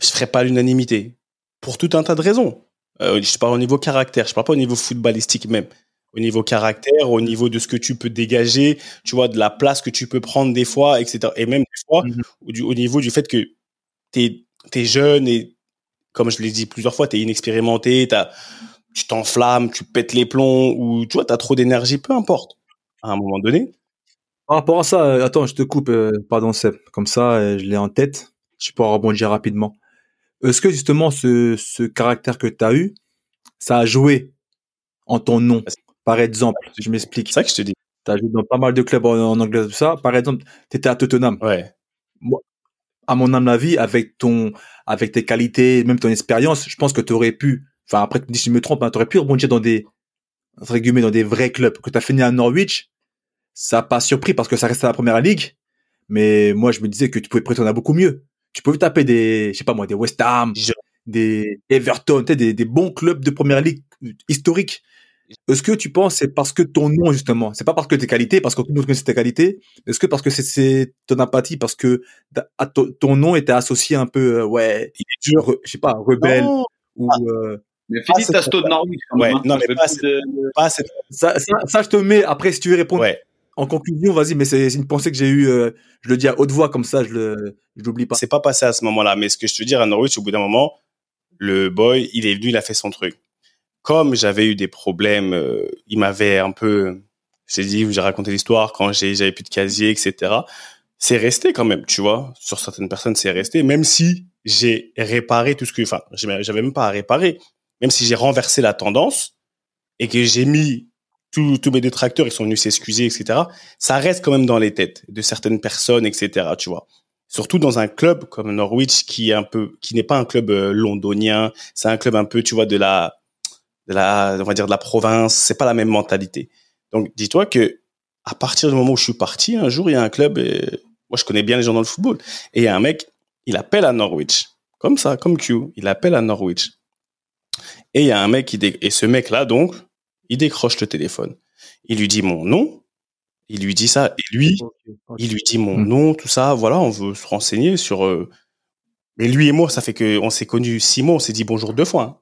Speaker 4: je ferais pas l'unanimité pour tout un tas de raisons. Euh, je parle au niveau caractère, je parle pas au niveau footballistique même. Au niveau caractère, au niveau de ce que tu peux dégager, tu vois, de la place que tu peux prendre des fois, etc. Et même des fois, mm-hmm. au, niveau du fait que tu es, jeune et, comme je l'ai dit plusieurs fois, tu es inexpérimenté, as, tu t'enflammes, tu pètes les plombs, ou tu vois, tu as trop d'énergie, peu importe. À un moment donné.
Speaker 2: Par rapport à ça, euh, attends, je te coupe, euh, pardon Seb, comme ça, je l'ai en tête, je peux rebondir rapidement. Est-ce que justement ce, ce caractère que tu as eu, ça a joué en ton nom? Par exemple, je m'explique.
Speaker 4: C'est ça que je te dis.
Speaker 2: Tu as joué dans pas mal de clubs en, anglais, tout ça. Par exemple, tu étais à Tottenham.
Speaker 4: Ouais.
Speaker 2: Moi, à mon âme la vie, avec ton, avec tes qualités, même ton expérience, je pense que tu aurais pu, enfin après, si je me trompe, hein, tu aurais pu rebondir dans des, entre guillemets, dans des vrais clubs. Que tu as fini à Norwich, ça n'a pas surpris parce que ça restait à la première ligue. Mais moi, je me disais que tu pouvais prétendre à beaucoup mieux tu peux taper des, je sais pas moi, des West Ham, des Everton, des, des bons clubs de première ligue historiques. Est-ce que tu penses c'est parce que ton nom justement, c'est pas parce que tes qualités, parce que tout le monde connaît tes qualités, est-ce que parce que c'est ton apathie, parce que ton nom était associé un peu, euh, ouais, il est dur, je sais pas, rebelle ou. Euh,
Speaker 3: mais Philippe Tasto de Norwich.
Speaker 4: Ouais, hein. non, mais pas, Ça,
Speaker 2: ça, ça, je te mets, après, si tu veux répondre,
Speaker 4: ouais
Speaker 2: en conclusion, vas-y, mais c'est une pensée que j'ai eue, euh, je le dis à haute voix, comme ça, je le, je l'oublie pas.
Speaker 4: C'est pas passé à ce moment-là, mais ce que je te dis à Norwich, au bout d'un moment, le boy, il est venu, il a fait son truc. Comme j'avais eu des problèmes, euh, il m'avait un peu, j'ai dit, j'ai raconté l'histoire quand j'avais plus de casier, etc. C'est resté quand même, tu vois. Sur certaines personnes, c'est resté, même si j'ai réparé tout ce que, enfin, j'avais même pas à réparer. Même si j'ai renversé la tendance et que j'ai mis tous mes détracteurs, ils sont venus s'excuser, etc. Ça reste quand même dans les têtes de certaines personnes, etc. Tu vois. Surtout dans un club comme Norwich qui est un peu, qui n'est pas un club euh, londonien. C'est un club un peu, tu vois, de la, de la, on va dire de la province. C'est pas la même mentalité. Donc, dis-toi que à partir du moment où je suis parti, un jour, il y a un club. Et, moi, je connais bien les gens dans le football. Et il y a un mec, il appelle à Norwich, comme ça, comme Q. Il appelle à Norwich. Et il y a un mec qui et ce mec là donc il décroche le téléphone. Il lui dit mon nom. Il lui dit ça. Et lui, il lui dit mon hmm. nom, tout ça. Voilà, on veut se renseigner sur. Euh... Mais lui et moi, ça fait que on s'est connus six mois. On s'est dit bonjour deux fois. Hein.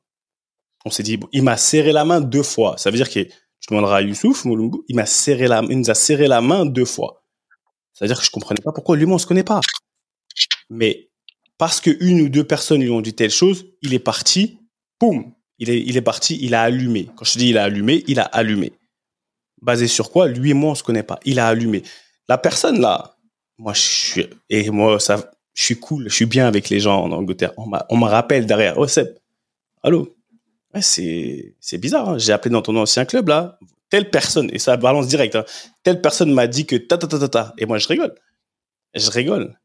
Speaker 4: On s'est dit, il m'a serré la main deux fois. Ça veut dire que je demanderai à Youssouf Moulungu, il m'a serré la, il nous a serré la main deux fois. Ça veut dire que je comprenais pas pourquoi lui on se connaît pas. Mais parce que une ou deux personnes lui ont dit telle chose, il est parti. Boum, il est, il est parti, il a allumé. Quand je dis il a allumé, il a allumé. Basé sur quoi? Lui et moi, on se connaît pas. Il a allumé. La personne là, moi, je suis, et moi, ça, je suis cool, je suis bien avec les gens en Angleterre. On, me rappelle derrière, oh allô? Ouais, c'est, bizarre. Hein. J'ai appelé dans ton ancien club là, telle personne, et ça balance direct. Hein. telle personne m'a dit que ta ta ta ta ta, et moi je rigole. Je rigole.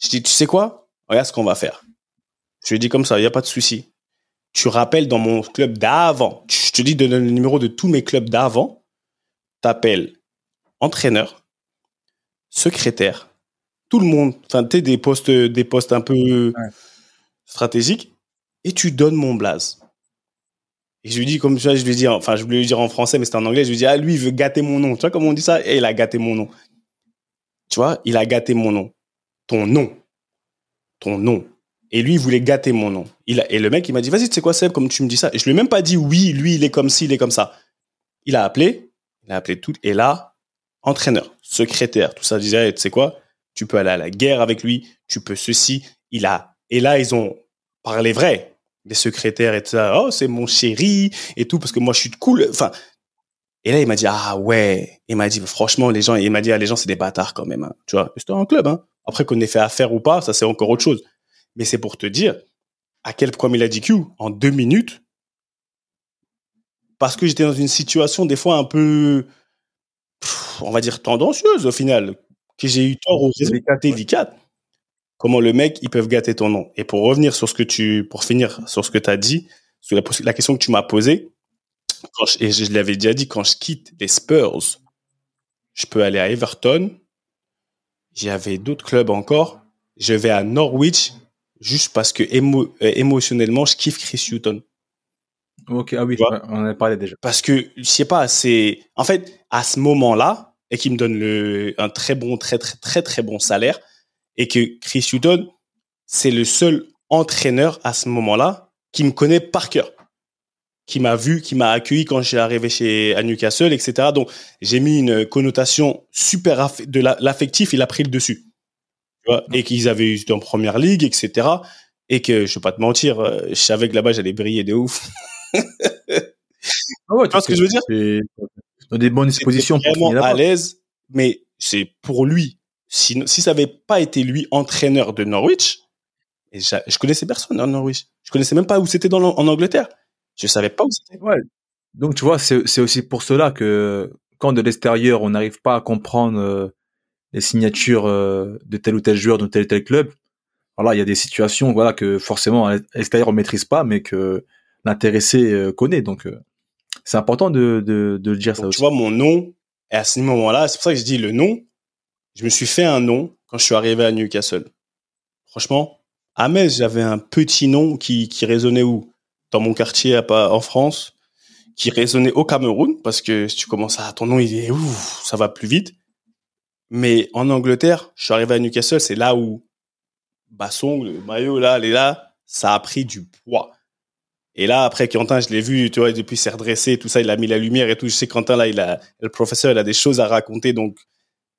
Speaker 4: Je dis, tu sais quoi? Regarde ce qu'on va faire. Je lui dis comme ça, il y a pas de souci tu rappelles dans mon club d'avant, je te dis de donner le numéro de tous mes clubs d'avant, t'appelles entraîneur, secrétaire, tout le monde, enfin, tu des postes, des postes un peu stratégiques, et tu donnes mon blaze. Et je lui dis, comme ça, je lui dis, enfin, je voulais lui dire en français, mais c'était en anglais, je lui dis, ah, lui, il veut gâter mon nom. Tu vois comment on dit ça? Et il a gâté mon nom. Tu vois, il a gâté mon nom. Ton nom. Ton nom. Et lui, il voulait gâter mon nom. Il a, et le mec, il m'a dit, vas-y, tu sais quoi, Seb, comme tu me dis ça. Et je lui ai même pas dit, oui, lui, il est comme ci, il est comme ça. Il a appelé, il a appelé tout. Et là, entraîneur, secrétaire, tout ça, disait, tu sais quoi, tu peux aller à la guerre avec lui, tu peux ceci. Il a, et là, ils ont parlé vrai. Les secrétaires et tout ça, oh, c'est mon chéri et tout, parce que moi, je suis cool. Enfin, et là, il m'a dit, ah ouais. Il m'a dit, franchement, les gens, il m'a dit, ah, les gens, c'est des bâtards quand même. Hein. Tu vois, c'était un club. Hein. Après qu'on ait fait affaire ou pas, ça, c'est encore autre chose. Mais c'est pour te dire à quel point il a dit Q en deux minutes. Parce que j'étais dans une situation, des fois, un peu, on va dire, tendancieuse au final. Que j'ai eu tort aux résultats délicats. Comment le mec, ils peuvent gâter ton nom. Et pour revenir sur ce que tu, pour finir sur ce que tu as dit, sur la, la, question que tu m'as posée, et je l'avais déjà dit, quand je quitte les Spurs, je peux aller à Everton. J'avais d'autres clubs encore. Je vais à Norwich juste parce que euh, émotionnellement, je kiffe Chris Hutton.
Speaker 2: Ok, ah oui, on en a parlé déjà.
Speaker 4: Parce que, je sais pas, c'est, en fait, à ce moment-là, et qui me donne le, un très bon, très, très, très, très bon salaire, et que Chris Hutton, c'est le seul entraîneur à ce moment-là qui me connaît par cœur, qui m'a vu, qui m'a accueilli quand j'ai arrivé chez à Newcastle, etc. Donc j'ai mis une connotation super de l'affectif, il a pris le dessus et qu'ils avaient eu en première ligue, etc. Et que, je vais pas te mentir, euh, je savais que là-bas, j'allais briller de ouf. ah ouais, tu vois ce que je veux dire?
Speaker 2: Dans des bonnes dispositions.
Speaker 4: Vraiment à l'aise, mais c'est pour lui. Si, si ça avait pas été lui entraîneur de Norwich, et je connaissais personne en Norwich. Je connaissais même pas où c'était en Angleterre. Je savais pas où c'était.
Speaker 2: Ouais. Donc tu vois, c'est aussi pour cela que quand de l'extérieur on n'arrive pas à comprendre euh, les signatures euh, de tel ou tel joueur de tel ou tel club. Voilà, il y a des situations voilà que forcément à l'extérieur on maîtrise pas, mais que l'intéressé euh, connaît. Donc c'est important de, de, de dire ça aussi.
Speaker 4: Tu vois mon nom et à ce moment-là, c'est pour ça que je dis le nom. Je me suis fait un nom quand je suis arrivé à Newcastle. Franchement, à Metz, j'avais un petit nom qui, qui résonnait où? Dans mon quartier à, en France, qui résonnait au Cameroun, parce que si tu commences à ton nom, il est ouf, ça va plus vite. Mais en Angleterre, je suis arrivé à Newcastle, c'est là où Basson, le maillot là, est là, ça a pris du poids. Et là, après, Quentin, je l'ai vu, tu vois, depuis s'est redressé, tout ça, il a mis la lumière et tout. Je sais, Quentin, là, il a, le professeur, il a des choses à raconter. Donc,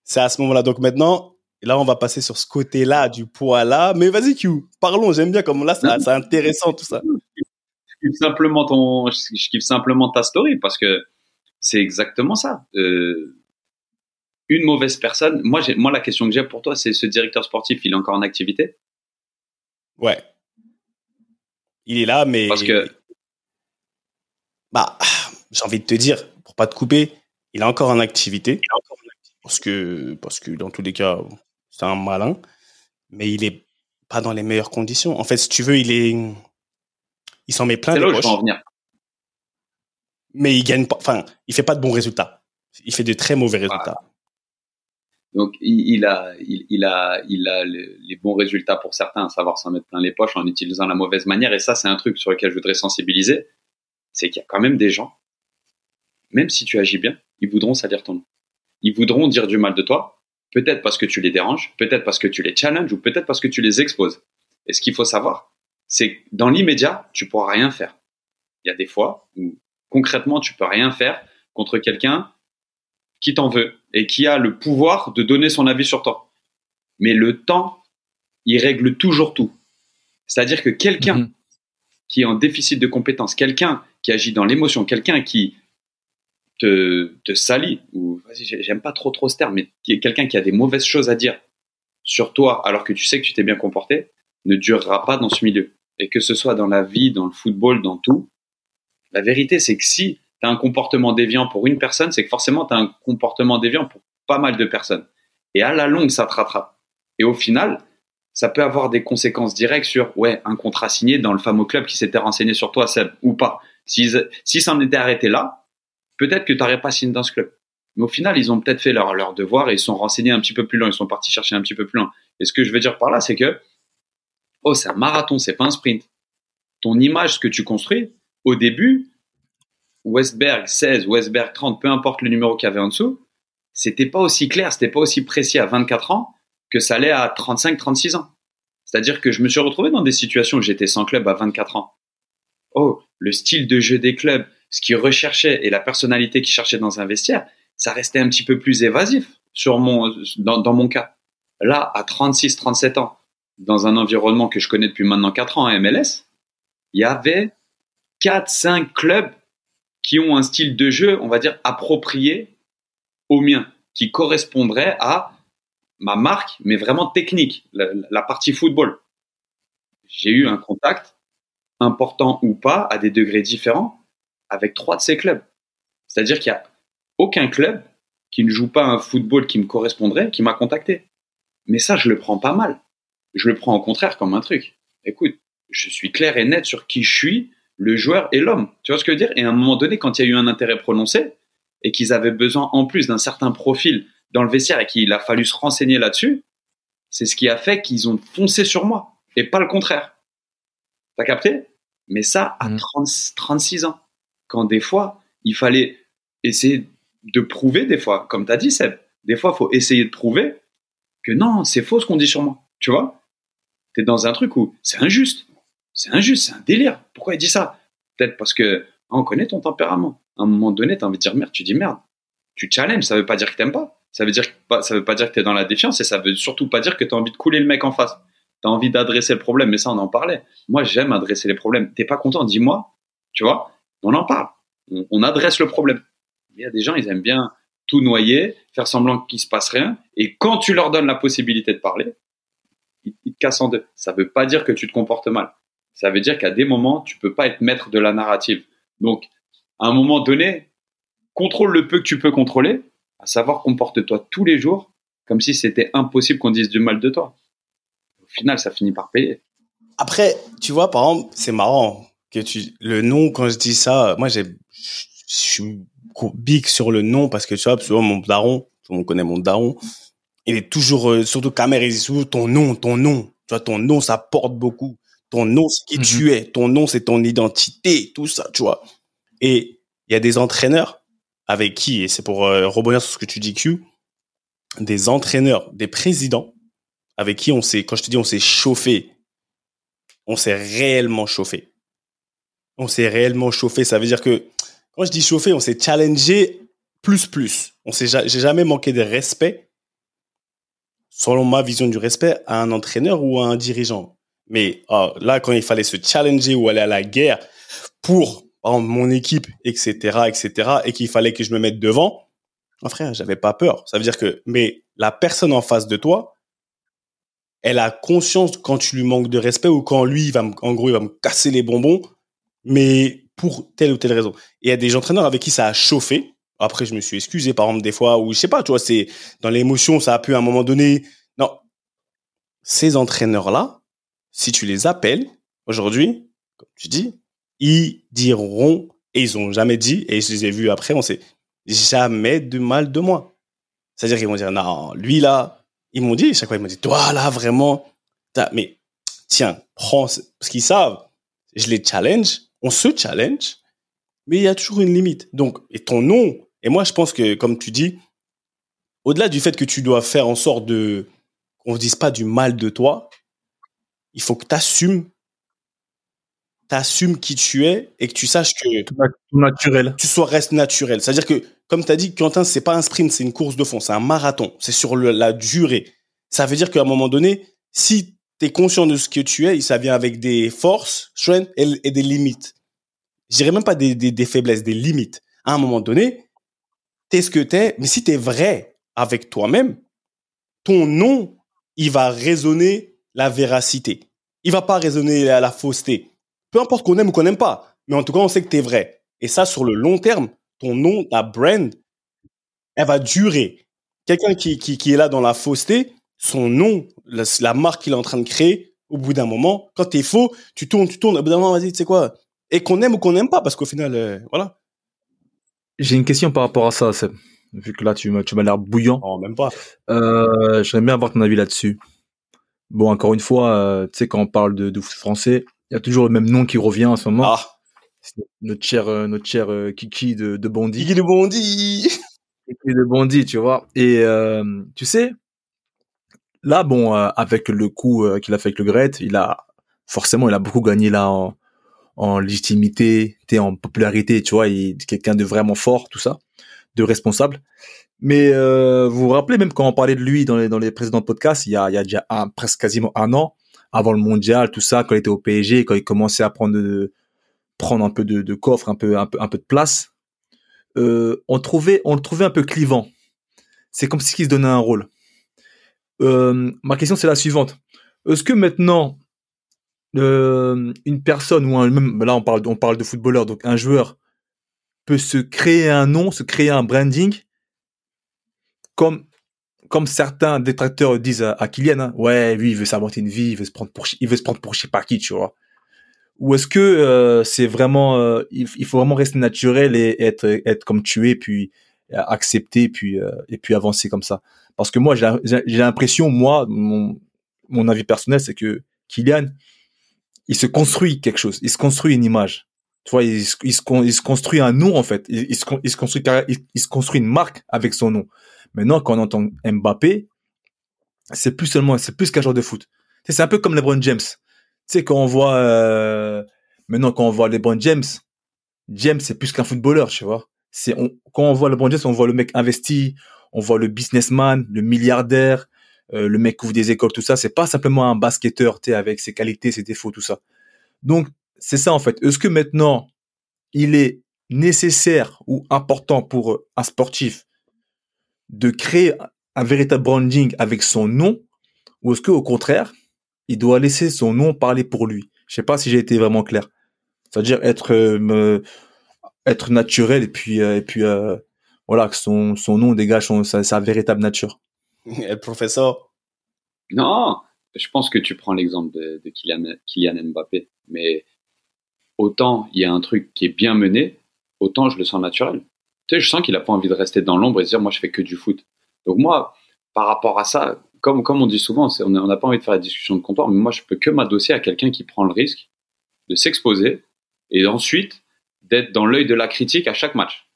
Speaker 4: c'est à ce moment-là. Donc maintenant, là, on va passer sur ce côté-là, du poids là. Mais vas-y, Q, parlons. J'aime bien comme là, c'est intéressant, tout ça.
Speaker 3: Je kiffe simplement ton, je kiffe simplement ta story parce que c'est exactement ça. Euh, une mauvaise personne. Moi, moi, la question que j'ai pour toi, c'est ce directeur sportif, il est encore en activité?
Speaker 4: Ouais. Il est là, mais.
Speaker 3: Parce que.
Speaker 4: Bah, j'ai envie de te dire, pour pas te couper, il est encore en activité. Il est encore en activité. Parce que, parce que dans tous les cas, c'est un malin. Mais il est pas dans les meilleures conditions. En fait, si tu veux, il est. Il s'en met plein les poches. Mais il gagne pas. Enfin, il fait pas de bons résultats. Il fait de très mauvais résultats.
Speaker 3: Donc il, a, il, a, il a les bons résultats pour certains, à savoir s'en mettre plein les poches en utilisant la mauvaise manière. Et ça, c'est un truc sur lequel je voudrais sensibiliser, c'est qu'il y a quand même des gens, même si tu agis bien, ils voudront salir ton nom. Ils voudront dire du mal de toi, peut-être parce que tu les déranges, peut-être parce que tu les challenges ou peut-être parce que tu les exposes. Et ce qu'il faut savoir, c'est que dans l'immédiat, tu pourras rien faire. Il y a des fois où concrètement, tu peux rien faire contre quelqu'un qui t'en veut et qui a le pouvoir de donner son avis sur toi. Mais le temps, il règle toujours tout. C'est-à-dire que quelqu'un mhm. qui est en déficit de compétences, quelqu'un qui agit dans l'émotion, quelqu'un qui te, te salit, ou j'aime pas trop trop ce terme, mais quelqu'un qui a des mauvaises choses à dire sur toi alors que tu sais que tu t'es bien comporté, ne durera pas dans ce milieu. Et que ce soit dans la vie, dans le football, dans tout, la vérité c'est que si tu as un comportement déviant pour une personne, c'est que forcément tu as un comportement déviant pour pas mal de personnes. Et à la longue, ça te rattrape. Et au final, ça peut avoir des conséquences directes sur ouais, un contrat signé dans le fameux club qui s'était renseigné sur toi, Seb, ou pas. Si, si ça en était arrêté là, peut-être que tu n'aurais pas signé dans ce club. Mais au final, ils ont peut-être fait leur, devoir et ils sont renseignés un petit peu plus loin. Ils sont partis chercher un petit peu plus loin. Et ce que je veux dire par là, c'est que, oh, c'est un marathon, c'est pas un sprint. Ton image, ce que tu construis, au début, Westberg 16, Westberg 30, peu importe le numéro qu'il y avait en dessous, c'était pas aussi clair, c'était pas aussi précis à 24 ans que ça allait à 35, 36 ans. C'est-à-dire que je me suis retrouvé dans des situations où j'étais sans club à 24 ans. Oh, le style de jeu des clubs, ce qu'ils recherchaient et la personnalité qu'ils cherchaient dans un vestiaire, ça restait un petit peu plus évasif sur mon, dans, mon cas. Là, à 36, 37 ans, dans un environnement que je connais depuis maintenant 4 ans à MLS, il y avait 4, 5 clubs qui ont un style de jeu, on va dire, approprié au mien, qui correspondrait à ma marque, mais vraiment technique, la, partie football. J'ai eu un contact, important ou pas, à des degrés différents, avec trois de ces clubs. C'est-à-dire qu'il n'y a aucun club qui ne joue pas un football qui me correspondrait, qui m'a contacté. Mais ça, je le prends pas mal. Je le prends au contraire comme un truc. Écoute, je suis clair et net sur qui je suis, le joueur et l'homme. Tu vois ce que je veux dire? Et à un moment donné, quand il y a eu un intérêt prononcé et qu'ils avaient besoin en plus d'un certain profil dans le vestiaire et qu'il a fallu se renseigner là-dessus, c'est ce qui a fait qu'ils ont foncé sur moi et pas le contraire. T'as capté? Mais ça à 36 mmh. ans. Quand des fois, il fallait essayer de prouver, des fois, comme tu as dit, Seb, des fois, il faut essayer de prouver que non, c'est faux ce qu'on dit sur moi. Tu vois? Tu es dans un truc où c'est injuste. C'est injuste, c'est un délire. Pourquoi il dit ça? Peut-être parce que on connaît ton tempérament. À un moment donné, tu as envie de dire merde, tu dis merde. Tu challenges, ça veut pas dire que t'aimes pas. Ça veut dire ça veut pas dire que tu es dans la défiance et ça veut surtout pas dire que tu as envie de couler le mec en face. Tu as envie d'adresser le problème, mais ça on en parlait. Moi, j'aime adresser les problèmes. T'es pas content, dis-moi. Tu vois? On en parle. On, adresse le problème. Il y a des gens, ils aiment bien tout noyer, faire semblant qu'il se passe rien et quand tu leur donnes la possibilité de parler, ils, te cassent en deux. Ça veut pas dire que tu te comportes mal. Ça veut dire qu'à des moments, tu peux pas être maître de la narrative. Donc, à un moment donné, contrôle le peu que tu peux contrôler à savoir comporte-toi tous les jours comme si c'était impossible qu'on dise du mal de toi. Au final, ça finit par payer.
Speaker 4: Après, tu vois, par exemple, c'est marrant que tu le nom quand je dis ça, moi j'ai je suis big sur le nom parce que tu vois, souvent mon daron, tout le monde connaît mon daron, il est toujours euh, surtout caméra, il dit souvent ton nom, ton nom. Tu vois, ton nom ça porte beaucoup. Ton nom c'est qui tu mhm. es, ton nom c'est ton identité, tout ça, tu vois. Et il y a des entraîneurs avec qui, et c'est pour euh, rebondir sur ce que tu dis, Q, des entraîneurs, des présidents, avec qui on s'est, quand je te dis on s'est chauffé, on s'est réellement chauffé. On s'est réellement chauffé. Ça veut dire que, quand je dis chauffé, on s'est challengé plus plus. On s'est, j'ai jamais manqué de respect, selon ma vision du respect, à un entraîneur ou à un dirigeant. Mais oh, là, quand il fallait se challenger ou aller à la guerre pour mon équipe, etc., etc., et qu'il fallait que je me mette devant, mon frère, j'avais pas peur. Ça veut dire que, mais la personne en face de toi, elle a conscience quand tu lui manques de respect ou quand lui, va en gros, il va me casser les bonbons, mais pour telle ou telle raison. Il y a des entraîneurs avec qui ça a chauffé. Après, je me suis excusé, par exemple, des fois où, je sais pas, tu vois, c'est, dans l'émotion, ça a pu à un moment donné, non. Ces entraîneurs-là, si tu les appelles, aujourd'hui, comme tu dis, ils diront, et ils ont jamais dit, et je les ai vus après, on sait jamais de mal de moi. C'est-à-dire qu'ils vont dire, non, lui là, ils m'ont dit, chaque fois ils m'ont dit, toi là, vraiment, mais tiens, prends, parce qu'ils savent, je les challenge, on se challenge, mais il y a toujours une limite. Donc, et ton nom, et moi je pense que, comme tu dis, au-delà du fait que tu dois faire en sorte de, qu'on ne dise pas du mal de toi, il faut que tu assumes t'assumes qui tu es et que tu saches que
Speaker 2: naturel.
Speaker 4: Tu sois reste naturel. C'est-à-dire que comme tu as dit Quentin, c'est pas un sprint, c'est une course de fond, c'est un marathon, c'est sur la durée. Ça veut dire qu'à un moment donné, si tu es conscient de ce que tu es, ça vient avec des forces, strengths et, des limites. Je dirais même pas des, des, faiblesses, des limites. À un moment donné, t'es ce que t'es, mais si tu es vrai avec toi-même, ton nom, il va résonner la véracité. Il va pas résonner la, la fausseté peu importe qu'on aime ou qu'on n'aime pas, mais en tout cas, on sait que tu es vrai. Et ça, sur le long terme, ton nom, ta brand, elle va durer. Quelqu'un qui, qui, est là dans la fausseté, son nom, la, marque qu'il est en train de créer, au bout d'un moment, quand tu es faux, tu tournes, tu tournes, au bout d'un moment, vas-y, tu sais quoi Et qu'on aime ou qu'on n'aime pas, parce qu'au final, euh, voilà.
Speaker 2: J'ai une question par rapport à ça, vu que là tu m'as tu m'as l'air bouillant.
Speaker 4: Non, même pas.
Speaker 2: Euh, J'aimerais bien avoir ton avis là-dessus. Bon, encore une fois, euh, tu sais, quand on parle de, de foot français, il y a toujours le même nom qui revient en ce moment.
Speaker 4: Ah,
Speaker 2: C'est Notre cher, notre cher Kiki de, de Bondy.
Speaker 4: Kiki de Bondy.
Speaker 2: Kiki de Bondy, tu vois. Et tu sais, là, bon, euh, avec le coup euh, qu'il a fait avec le Gret, il a forcément, il a beaucoup gagné là en, en légitimité, en popularité, tu vois. Il est quelqu'un de vraiment fort, tout ça, de responsable. Mais euh, vous vous rappelez même quand on parlait de lui dans les, dans les précédents podcasts, il y a, il y a déjà un, presque quasiment un an, avant le mondial, tout ça, quand il était au PSG, quand il commençait à prendre de, prendre un peu de, de coffre, un peu, un peu, un peu de place, euh, on trouvait, on le trouvait un peu clivant. C'est comme s'il se donnait un rôle. Euh, ma question c'est la suivante. Est-ce que maintenant euh, une personne ou un même là on parle on parle de footballeur donc un joueur peut se créer un nom, se créer un branding? Comme comme certains détracteurs disent à, Kylian, hein, ouais, lui, il veut s'inventer une vie, il veut se prendre pour, il veut se prendre pour je sais pas qui, tu vois. Ou est-ce que euh, c'est vraiment, il, il faut vraiment rester naturel et être, être comme tu es, puis accepter, puis et puis avancer comme ça? Parce que moi, j'ai l'impression, moi, mon, avis personnel, c'est que Kylian, il se construit quelque chose, il se construit une image. Tu vois, il, se- construit un nom en fait. Il, se, construit, il, se construit une marque avec son nom. Maintenant, quand on entend Mbappé, c'est plus seulement, c'est plus qu'un joueur de foot. C'est un peu comme LeBron James. Tu sais, quand on voit, euh, maintenant, quand on voit LeBron James, James, c'est plus qu'un footballeur, tu vois. C'est, quand on voit LeBron James, on voit le mec investi, on voit le businessman, le milliardaire, euh, le mec qui ouvre des écoles, tout ça. C'est pas simplement un basketteur, tu avec ses qualités, ses défauts, tout ça. Donc, c'est ça, en fait. Est-ce que maintenant, il est nécessaire ou important pour euh, un sportif de créer un véritable branding avec son nom ou est-ce que au contraire, il doit laisser son nom parler pour lui? Je sais pas si j'ai été vraiment clair. C'est-à-dire être euh, être naturel et puis et puis voilà que son son nom dégage son, sa, sa véritable nature. (laughs)
Speaker 4: Eh, professeur.
Speaker 3: Non, je pense que tu prends l'exemple de, de Kylian, Kylian Mbappé, mais autant il y a un truc qui est bien mené, autant je le sens naturel. Tu sais, je sens qu'il a pas envie de rester dans l'ombre et se dire moi je fais que du foot. Donc moi, par rapport à ça, comme comme on dit souvent, n'a on n'a pas envie de faire la discussion de comptoir, mais moi je peux que m'adosser à quelqu'un qui prend le risque de s'exposer et ensuite d'être dans l'œil de la critique à chaque match.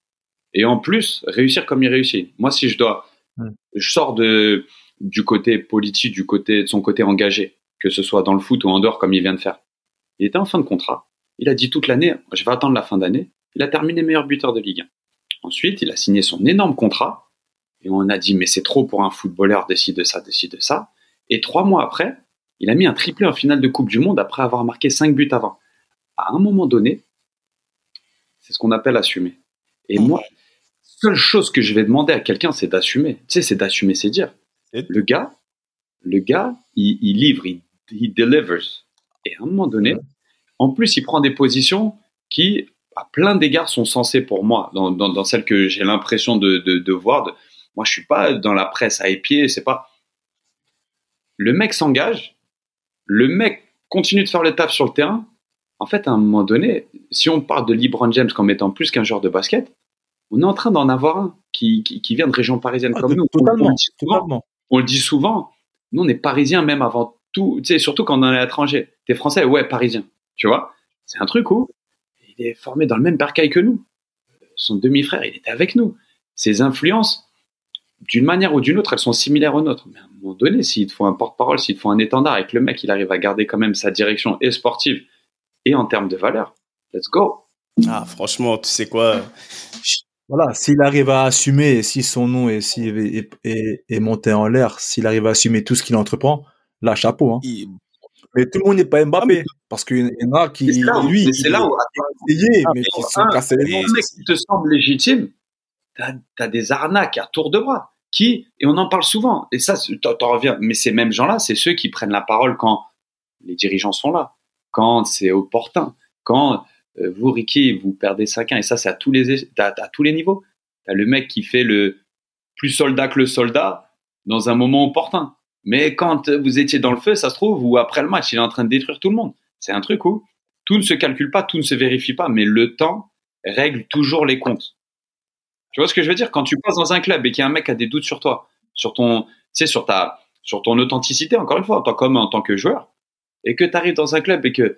Speaker 3: Et en plus, réussir comme il réussit. Moi, si je dois,
Speaker 2: Mm.
Speaker 3: je sors de du côté politique, du côté de son côté engagé, que ce soit dans le foot ou en dehors, comme il vient de faire. Il était en fin de contrat. Il a dit toute l'année, je vais attendre la fin d'année. Il a terminé meilleur buteur de Ligue 1. Ensuite, il a signé son énorme contrat. Et on a dit, mais c'est trop pour un footballeur, décide de ça, décide de ça. Et trois mois après, il a mis un triplé en finale de Coupe du Monde après avoir marqué cinq buts avant. À un moment donné, c'est ce qu'on appelle assumer. Et moi, seule chose que je vais demander à quelqu'un, c'est d'assumer. Tu sais, c'est d'assumer ses dires. Le gars, le gars, il, il livre, il, il delivers. Et à un moment donné, en plus, il prend des positions qui, à plein d'égards, sont censées pour moi, dans, dans, dans celles que j'ai l'impression de, de, de voir. de- moi, je suis pas dans la presse à épier, c'est pas. Le mec s'engage, le mec continue de faire le taf sur le terrain. En fait, à un moment donné, si on parle de LeBron James comme étant plus qu'un joueur de basket, on est en train d'en avoir un qui, qui, qui vient de région parisienne
Speaker 2: Ah,
Speaker 3: comme nous. On-
Speaker 2: totalement,
Speaker 3: on le dit souvent
Speaker 2: totalement.
Speaker 3: on le dit souvent, nous on est parisiens même avant tout, tu sais, surtout quand on est à l'étranger. T'es français, ouais, parisien, tu vois? C'est un truc où il est formé dans le même bercail que nous. Son demi-frère, il était avec nous. Ses influences, d'une manière ou d'une autre, elles sont similaires aux nôtres. Mais à un moment donné, s'il te faut un porte-parole, s'il te faut un étendard et que le mec, il arrive à garder quand même sa direction et sportive et en termes de valeur, let's go.
Speaker 4: Ah, franchement, tu sais quoi?
Speaker 2: Voilà, s'il arrive à assumer, et si son nom est, si, est, est, est monté en l'air, s'il arrive à assumer tout ce qu'il entreprend, là, chapeau. Hein.
Speaker 4: il-
Speaker 2: Mais tout le monde n'est pas Mbappé,
Speaker 4: Ah, mais-
Speaker 2: parce qu'il y en a qui, lui,
Speaker 3: mais c'est là où,
Speaker 2: essayé, mais qui sont
Speaker 3: un,
Speaker 2: cassés les dents.
Speaker 3: qui te semblent légitimes, t'as as des arnaques à tour de bras. Qui, et on en parle souvent, et ça, t'en reviens, mais ces mêmes gens-là, c'est ceux qui prennent la parole quand les dirigeants sont là, quand c'est opportun, quand vous, Ricky, vous perdez 5-1, et ça, c'est à tous les, t'as- à tous les niveaux. T'as le mec qui fait le plus soldat que le soldat dans un moment opportun. Mais quand euh, vous étiez dans le feu, ça se trouve, ou après le match, il est en train de détruire tout le monde. C'est un truc où tout ne se calcule pas, tout ne se vérifie pas, mais le temps règle toujours les comptes. Tu vois ce que je veux dire? Quand tu passes dans un club et qu'il y a un mec qui a des doutes sur toi, sur ton, sur ta, sur ton authenticité, encore une fois, en tant en tant que joueur, et que tu arrives dans un club et que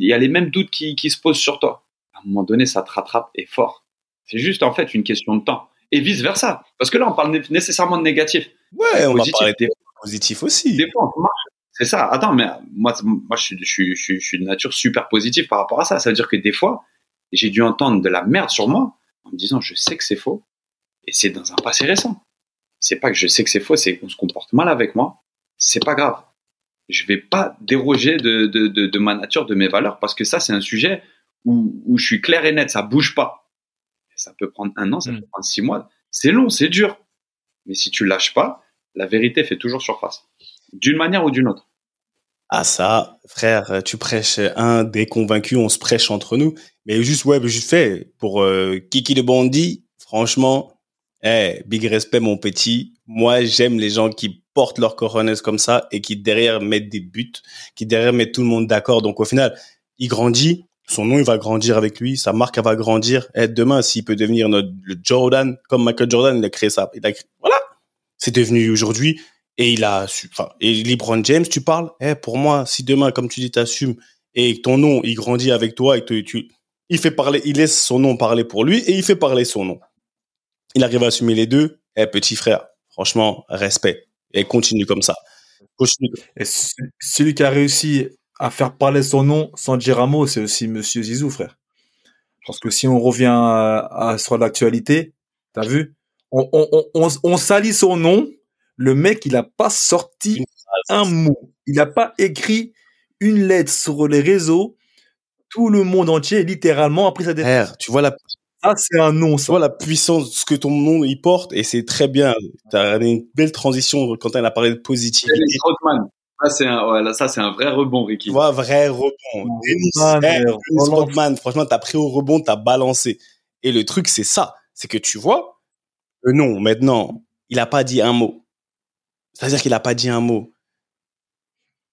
Speaker 3: il y a les mêmes doutes qui, qui se posent sur toi, à un moment donné, ça te rattrape et fort. C'est juste en fait une question de temps. Et vice versa. Parce que là, on parle nécessairement de négatif.
Speaker 4: Ouais, on
Speaker 3: Positif.
Speaker 4: va parler de positif aussi.
Speaker 3: Des fois, on marche. C'est ça. Attends, mais moi, moi, je suis, je suis, je suis, je suis de nature super positive par rapport à ça. Ça veut dire que des fois, j'ai dû entendre de la merde sur moi en me disant, je sais que c'est faux. Et c'est dans un passé récent. C'est pas que je sais que c'est faux, c'est qu'on se comporte mal avec moi. C'est pas grave. Je vais pas déroger de, de, de, de ma nature, de mes valeurs, parce que ça, c'est un sujet où, où je suis clair et net. Ça bouge pas. Ça peut prendre un an, ça
Speaker 2: Mm.
Speaker 3: peut prendre six mois. C'est long, c'est dur. Mais si tu lâches pas, la vérité fait toujours surface. D'une manière ou d'une autre.
Speaker 4: Ah ça, frère, tu prêches un des convaincus, on se prêche entre nous. Mais juste, ouais, juste fait, pour euh, Kiki le bandit, franchement, eh, big respect mon petit. Moi, j'aime les gens qui portent leur coronets comme ça et qui derrière mettent des buts, qui derrière mettent tout le monde d'accord. Donc au final, il grandit, son nom il va grandir avec lui, sa marque va grandir. Et demain, s'il peut devenir notre le Jordan, comme Michael Jordan, il a créé ça. Il a créé- voilà, c'est devenu aujourd'hui et il a enfin, et LeBron James, tu parles, eh, pour moi, si demain, comme tu dis, t'assumes et ton nom, il grandit avec toi et que tu, tu- il fait parler, il laisse son nom parler pour lui et il fait parler son nom. Il arrive à assumer les deux, eh, petit frère, franchement, respect. Et continue comme ça. Continue.
Speaker 2: Et ce- celui qui a réussi à faire parler son nom sans dire un mot, c'est aussi Monsieur Zizou, frère. Parce que si on revient à, à- sur l'actualité, t'as vu, on, on, on, on, on salit son nom. Le mec, il a pas sorti un mot. Il n'a pas écrit une lettre sur les réseaux. Tout le monde entier, littéralement, a pris sa défense.
Speaker 4: Frère, tu vois la, tu
Speaker 2: Ah, c'est un nom, ça.
Speaker 4: vois la puissance que ton nom il porte et c'est très bien. T'as une belle transition quand elle a parlé de positivité.
Speaker 3: Ça, c'est un, ouais, là, ça, c'est un vrai rebond, Ricky.
Speaker 4: Tu vois, vrai rebond. Dennis,
Speaker 2: Roland.
Speaker 4: Rodman, franchement, t'as pris au rebond, t'as balancé. Et le truc, c'est ça. C'est que tu vois, le nom, maintenant, il a pas dit un mot. C'est-à-dire qu'il a pas dit un mot.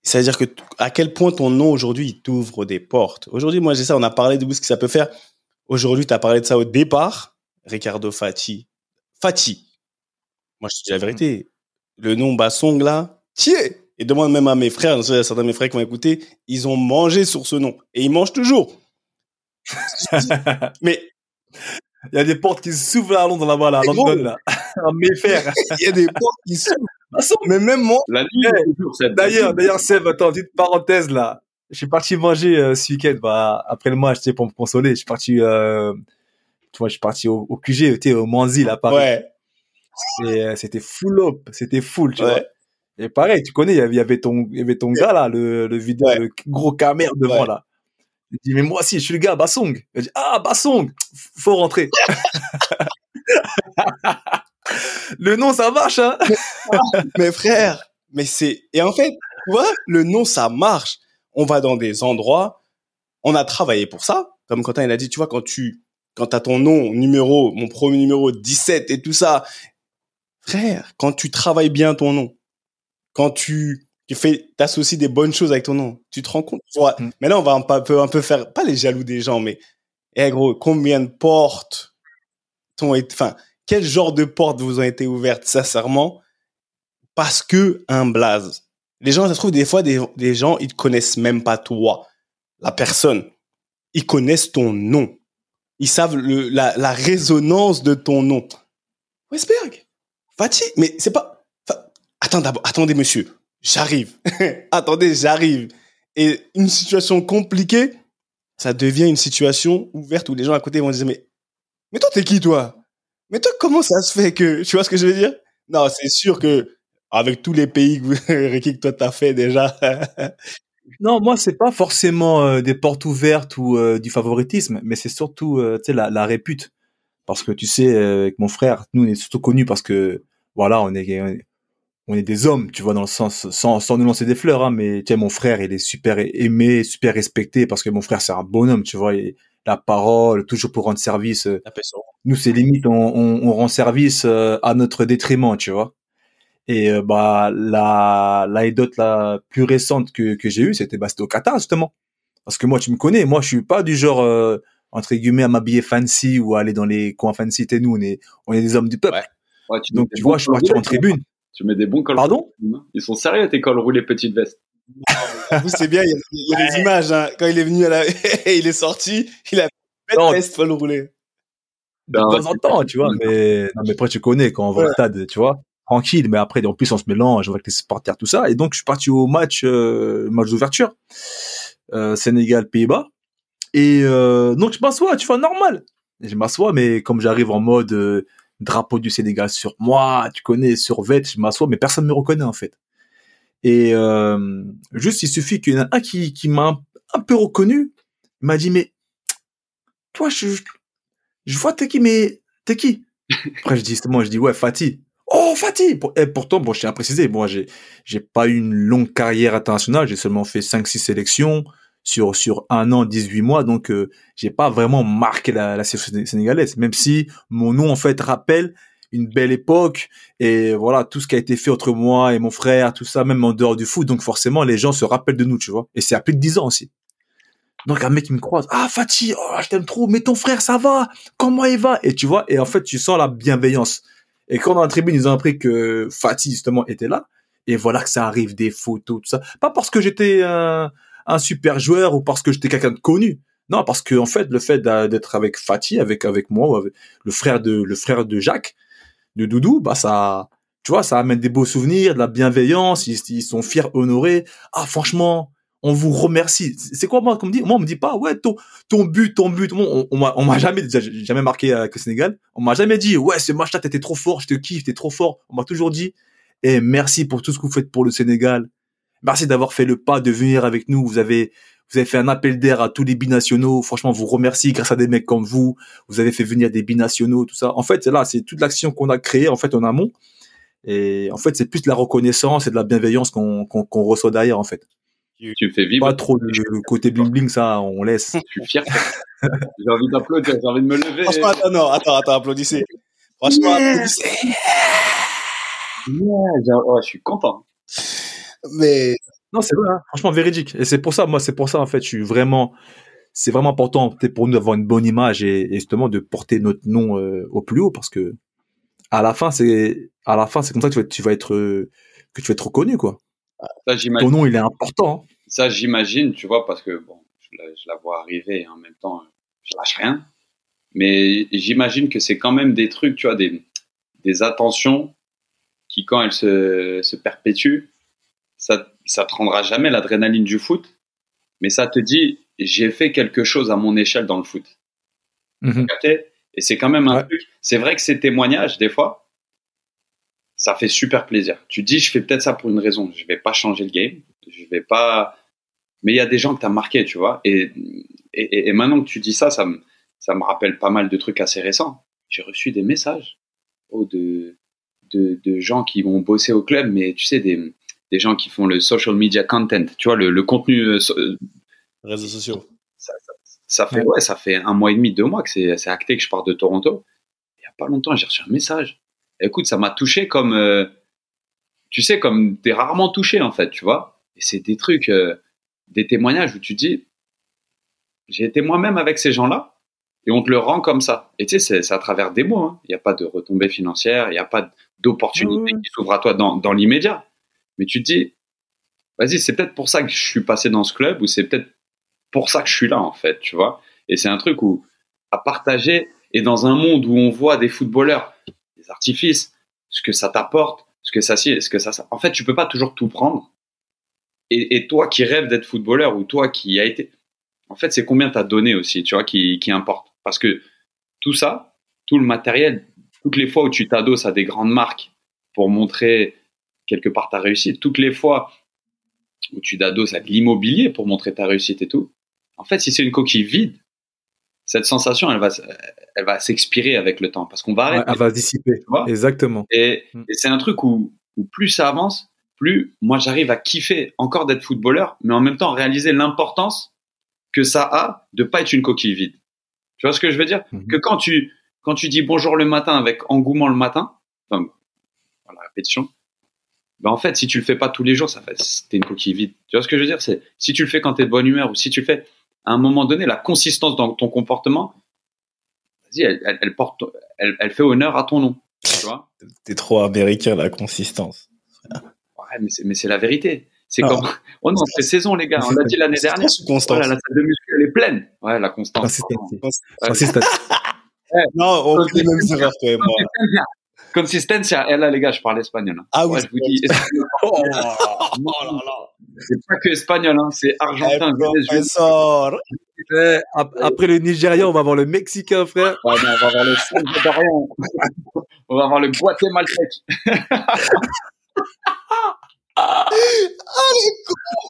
Speaker 4: C'est-à-dire que à quel point ton nom aujourd'hui, il t'ouvre des portes. Aujourd'hui, moi, j'ai ça, on a parlé de ce que ça peut faire. Aujourd'hui, tu as parlé de ça au départ. Ricardo Fati. Fati. Moi, je te dis la vérité. Le nom Bassong, là, tiens. Et demande même à mes frères, je sais, il y a certains de mes frères qui vont écouter, ils ont mangé sur ce nom. Et ils mangent toujours. (laughs) Mais
Speaker 2: Il y a des portes qui s'ouvrent à Londres là-bas, là, (laughs) à London,
Speaker 4: gros.
Speaker 2: là. À Mayfair.
Speaker 4: il y a des portes qui s'ouvrent. Mais même moi,
Speaker 3: La nuit,
Speaker 2: D'ailleurs, d'ailleurs, Seb, attends, petite parenthèse là. Je suis parti manger euh, ce week-end, bah, après le match, tu pour me consoler. Je suis parti, euh, tu vois, je suis parti au, au QG, tu au Manzi, là, Paris.
Speaker 4: ouais,
Speaker 2: Et euh, c'était full up, c'était full, tu vois. Et pareil, tu connais, il y avait- ton, il y avait ton gars là, le, le vidéo, le gros caméra devant là. Il dit, mais moi aussi, je suis le gars, Bassong. Il dit, ah, Bassong, faut rentrer. (laughs) le nom, ça marche, hein.
Speaker 4: Mais frère, mais c'est et en fait, tu vois, le nom ça marche. On va dans des endroits, on a travaillé pour ça. Comme Quentin il a dit, tu vois, quand tu quand t'as ton nom, numéro, mon premier numéro 17 et tout ça, frère, quand tu travailles bien ton nom, quand tu tu fais t'associes des bonnes choses avec ton nom, tu te rends compte? tu vois.
Speaker 2: Mm.
Speaker 4: Mais là, on va un peu un peu faire pas les jaloux des gens, mais eh gros, combien de portes t'ont été, enfin, quel genre de portes vous ont été ouvertes sincèrement? Parce que un blaze. Les gens, ça se trouve, des fois, des, gens, ils te connaissent même pas toi, la personne. Ils connaissent ton nom. Ils savent la, la résonance de ton nom. Westberg, Fatih, mais c'est pas... Attends, attendez, monsieur. J'arrive. (laughs) attendez, j'arrive. Et une situation compliquée, ça devient une situation ouverte où les gens à côté vont dire, mais, mais toi, t'es qui, toi? Mais toi, comment ça se fait que, tu vois ce que je veux dire? Non, c'est sûr que, avec tous les pays que, (laughs) Ricky, que toi t'as fait déjà. (laughs)
Speaker 2: Non, moi, c'est pas forcément euh, des portes ouvertes ou euh, du favoritisme, mais c'est surtout, euh, tu sais, la, la répute. Parce que tu sais, euh, avec mon frère, nous, on est surtout connus parce que, voilà, on est, on est- des hommes, tu vois, dans le sens, sans, sans nous lancer des fleurs, hein, mais tu sais, mon frère, il est super aimé, super respecté parce que mon frère, c'est un bonhomme, tu vois, il, la parole, toujours pour rendre service. nous, c'est limite, on, on, on rend service à notre détriment, tu vois. Et euh, bah la l'anecdote la plus récente que que j'ai eue, c'était bah c'était au Qatar justement. Parce que moi, tu me connais, moi, je suis pas du genre euh, entre guillemets à m'habiller fancy ou à aller dans les coins fancy. T'es nous, on est, on est des hommes du peuple.
Speaker 4: Ouais.
Speaker 3: Ouais, tu
Speaker 2: Donc tu vois, je suis parti en tribune.
Speaker 3: Tu mets des bons cols
Speaker 2: Pardon?
Speaker 3: roulés. Ils sont sérieux tes cols roulés petite veste.
Speaker 4: En (laughs) plus, c'est bien, il y a, il y a des images. Hein. Quand il est venu à la, (laughs) il est sorti, il a belle veste folle roulée.
Speaker 2: de temps en temps, tu vois. Mais, non, mais après, tu connais quand on va au stade, tu vois. Tranquille, mais après, en plus, on se mélange avec les supporters, tout ça. Et donc, je suis parti au match, euh, match d'ouverture, euh, Sénégal-Pays-Bas. Et euh, donc, je m'assois, tu vois, normal. Et je m'assois, mais comme j'arrive en mode drapeau du Sénégal sur moi, tu connais, sur vêt, je m'assois, mais personne ne me reconnaît, en fait. Et juste, il suffit qu'il y en a un qui, qui m'a un, un peu reconnu. Il m'a dit, mais toi, je, je vois t'es qui, mais t'es qui? (laughs) Après, je dis, c'est moi, je dis, ouais, Fatih. Oh, Fatih Et pourtant, bon, je tiens à préciser, moi, j'ai, j'ai pas eu une longue carrière internationale, j'ai seulement fait 5-6 sélections sur, sur un an, 18 mois, donc euh, j'ai pas vraiment marqué la, la sélection sénégalaise, même si mon nom, en fait, rappelle une belle époque, et voilà, tout ce qui a été fait entre moi et mon frère, tout ça, même en dehors du foot, donc forcément, les gens se rappellent de nous, tu vois. Et c'est à plus de 10 ans aussi. Donc un mec qui me croise, ah Fatih, oh, je t'aime trop, mais ton frère ça va, comment il va? Et tu vois, et en fait tu sens la bienveillance. Et quand dans la tribune ils ont appris que Fatih justement était là, et voilà que ça arrive des photos, tout ça. Pas parce que j'étais un, un super joueur ou parce que j'étais quelqu'un de connu. Non, parce que en fait le fait d'être avec Fatih, avec avec moi, ou avec le frère de le frère de Jacques, de Doudou, bah ça, tu vois, ça amène des beaux souvenirs, de la bienveillance. Ils, ils sont fiers, honorés. Ah franchement, on vous remercie. C'est quoi moi qu'on me dit? Moi on me dit pas ouais ton but, ton but. On, on m'a jamais jamais marqué avec le Sénégal. On m'a jamais dit ouais ce match-là t'étais trop fort, je te kiffe, t'es trop fort. On m'a toujours dit et merci pour tout ce que vous faites pour le Sénégal. Merci d'avoir fait le pas de venir avec nous. Vous avez vous avez fait un appel d'air à tous les binationaux. Franchement, vous remercie grâce à des mecs comme vous. Vous avez fait venir des binationaux, tout ça. En fait, là, c'est toute l'action qu'on a créée en fait en amont. Et en fait, c'est plus de la reconnaissance et de la bienveillance qu'on reçoit derrière en fait.
Speaker 3: Tu me fais vibrer.
Speaker 2: Pas trop le, le côté bling bling, ça, on laisse.
Speaker 3: Je suis fier. j'ai envie d'applaudir, j'ai envie de me lever.
Speaker 4: Franchement, attends, non, attends, attends, applaudissez. Franchement, applaudissez.
Speaker 3: Ouais, je suis content.
Speaker 4: Mais
Speaker 2: Non, c'est vrai, hein. franchement véridique. Et c'est pour ça, moi, c'est pour ça en fait, je suis vraiment, c'est vraiment important pour nous d'avoir une bonne image et, et justement de porter notre nom euh, au plus haut parce que à la fin, c'est à la fin, c'est comme ça que tu vas, être- tu vas être euh, que tu vas être reconnu quoi.
Speaker 3: Ça,
Speaker 2: Ton nom, il est important. hein.
Speaker 3: Ça, j'imagine, tu vois, parce que bon, je la, je la vois arriver et en même temps, je lâche rien. Mais j'imagine que c'est quand même des trucs, tu vois, des, des attentions qui, quand elles se, se perpétuent, ça, ça te rendra jamais l'adrénaline du foot, mais ça te dit, j'ai fait quelque chose à mon échelle dans le foot.
Speaker 2: Mhm.
Speaker 3: capté Et c'est quand même un
Speaker 2: Ouais.
Speaker 3: truc. C'est vrai que ces témoignages, des fois, ça fait super plaisir. Tu dis, je fais peut-être ça pour une raison. Je vais pas changer le game. Je vais pas. Mais il y a des gens que tu as marqué, tu vois. Et, et, et maintenant que tu dis ça, ça me, ça me rappelle pas mal de trucs assez récents. J'ai reçu des messages oh, de, de, de gens qui vont bosser au club, mais tu sais, des, des gens qui font le social media content, tu vois, le, le contenu euh, so-
Speaker 4: réseaux sociaux.
Speaker 3: ça, ça- ça fait ouais, ça fait un mois et demi, deux mois que c'est c'est acté que je pars de Toronto. Il y a pas longtemps, j'ai reçu un message. Écoute, ça m'a touché comme euh, tu sais comme t'es rarement touché en fait, tu vois. Et c'est des trucs, euh, des témoignages où tu dis, j'ai été moi-même avec ces gens-là et on te le rend comme ça. Et tu sais, c'est- à travers des mots. hein. Il n'y a pas de retombées financières, il n'y a pas d'opportunité qui s'ouvre à toi dans, dans l'immédiat. Mais tu te dis, vas-y, c'est peut-être pour ça que je suis passé dans ce club ou c'est peut-être pour ça que je suis là en fait, tu vois. Et c'est un truc où à partager et dans un monde où on voit des footballeurs, des artifices, ce que ça t'apporte, ce que ça ce que ça, ça- en fait, tu peux pas toujours tout prendre. Et, toi qui rêves d'être footballeur ou toi qui a été, en fait, c'est combien t'as donné aussi, tu vois, qui, qui importe. Parce que tout ça, tout le matériel, toutes les fois où tu t'adosses à des grandes marques pour montrer quelque part ta réussite, toutes les fois où tu t'adosses à de l'immobilier pour montrer ta réussite et tout, en fait, si c'est une coquille vide, cette sensation, elle va, elle va s'expirer avec le temps parce qu'on va arrêter.
Speaker 2: elle va dissiper.
Speaker 3: tu vois?
Speaker 2: Exactement.
Speaker 3: Et,
Speaker 2: Mm.
Speaker 3: et c'est un truc où, où plus ça avance, plus moi j'arrive à kiffer encore d'être footballeur, mais en même temps réaliser l'importance que ça a de pas être une coquille vide. Tu vois ce que je veux dire?
Speaker 2: Mhm.
Speaker 3: Que quand tu quand tu dis bonjour le matin avec engouement le matin, enfin, la répétition, ben en fait si tu le fais pas tous les jours, ça fait c'était une coquille vide. Tu vois ce que je veux dire? C'est si tu le fais quand tu es de bonne humeur ou si tu le fais à un moment donné, la consistance dans ton comportement, vas-y, elle, elle, elle porte, elle, elle fait honneur à ton nom. Tu vois
Speaker 4: T'es trop américain, la consistance.
Speaker 3: Ouais, mais c'est, la vérité. C'est
Speaker 4: Non.
Speaker 3: comme, oh non, c'est saison, les gars. On l'a dit l'année dernière.
Speaker 4: Constance
Speaker 3: Voilà, la salle de muscu, elle est pleine. Ouais, la constance. (laughs)
Speaker 4: Non, on fait les mêmes erreurs, toi et moi.
Speaker 3: Consistencia. Là, les gars, je parle espagnol. hein.
Speaker 4: Ah oui,
Speaker 3: Ouais, je vous dis, (laughs)
Speaker 4: Oh là là.
Speaker 3: C'est pas que espagnol, hein, c'est argentin,
Speaker 4: Eh, professeur.
Speaker 2: Eh, ap- Après le Nigeria, on va voir le Mexicain, frère.
Speaker 3: Non, on va voir le salvadorien. on va voir le guatémaltèque. (laughs)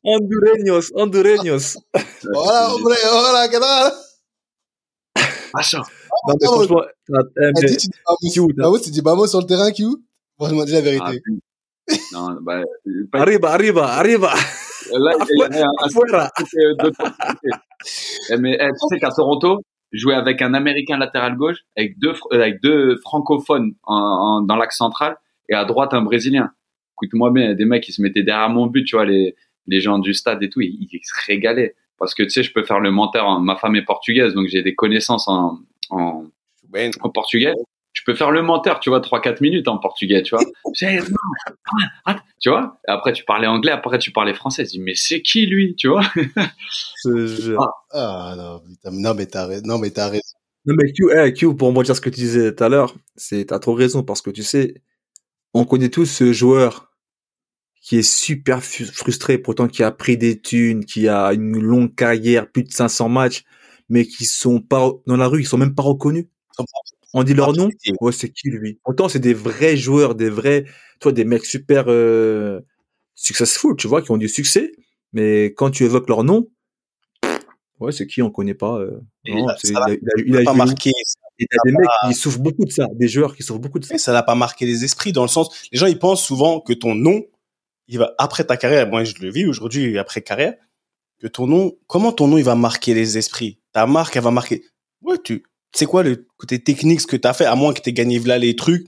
Speaker 2: Hondureños, Hondureños.
Speaker 5: Hola, hombre, hola, ¿qué tal?
Speaker 3: Machin.
Speaker 2: Non, mais franchement, eh,
Speaker 5: tu dis tu dis vamos sur le terrain, Q? Franchement, dis la
Speaker 3: Ah,
Speaker 5: vérité.
Speaker 3: Non, bah, pas-
Speaker 2: arriba, arriba, arriva.
Speaker 3: là. (laughs) Eh, Mais eh, tu sais qu'à Toronto, jouais avec un Américain latéral gauche, avec deux, euh, avec deux francophones en, en- dans l'axe central, et à droite un Brésilien. Écoute-moi bien, il y a des mecs qui se mettaient derrière mon but, tu vois, les, les gens du stade et tout, ils, ils se régalaient. Parce que tu sais, je peux faire le menteur. en- Ma femme est portugaise, donc j'ai des connaissances en, en,
Speaker 4: Ben,
Speaker 3: en portugais. Peux faire le menteur, tu vois, 3-4 minutes en portugais, tu vois. (laughs) Ah, ah, tu vois? Et après, tu parlais anglais, après, tu parlais français. Je dis, mais c'est qui lui, tu vois? (laughs)
Speaker 2: Je- je-
Speaker 5: Ah, non, putain, non, mais t'as raison. Non, mais t'as raison.
Speaker 2: Non, mais Q, eh, Q, pour moi dire ce que tu disais tout à l'heure, c'est, t'as trop raison, parce que tu sais, on connaît tous ce joueur qui est super frustré, pourtant qui a pris des thunes, qui a une longue carrière, plus de 500 matchs, mais qui sont pas, dans la rue, ils sont même pas reconnus. On dit leur nom, ouais, c'est qui lui? Pourtant, c'est des vrais joueurs, des vrais, toi, des mecs super, euh, successful, tu vois, qui ont du succès, mais quand tu évoques leur nom, ouais, c'est qui, on connaît pas, euh, non, il a, il a- il a
Speaker 4: pas
Speaker 2: joué où
Speaker 4: marqué.
Speaker 2: et t'as des mecs qui souffrent beaucoup de ça, des joueurs qui souffrent beaucoup de ça.
Speaker 4: Mais ça n'a pas marqué les esprits dans le sens, les gens ils pensent souvent que ton nom, il va après ta carrière. Moi je le vis aujourd'hui après carrière, que ton nom, comment ton nom il va marquer les esprits? Ta marque elle va marquer. Ouais tu, c'est quoi le côté technique ce que t'as fait à moins que t'aies gagné là les trucs?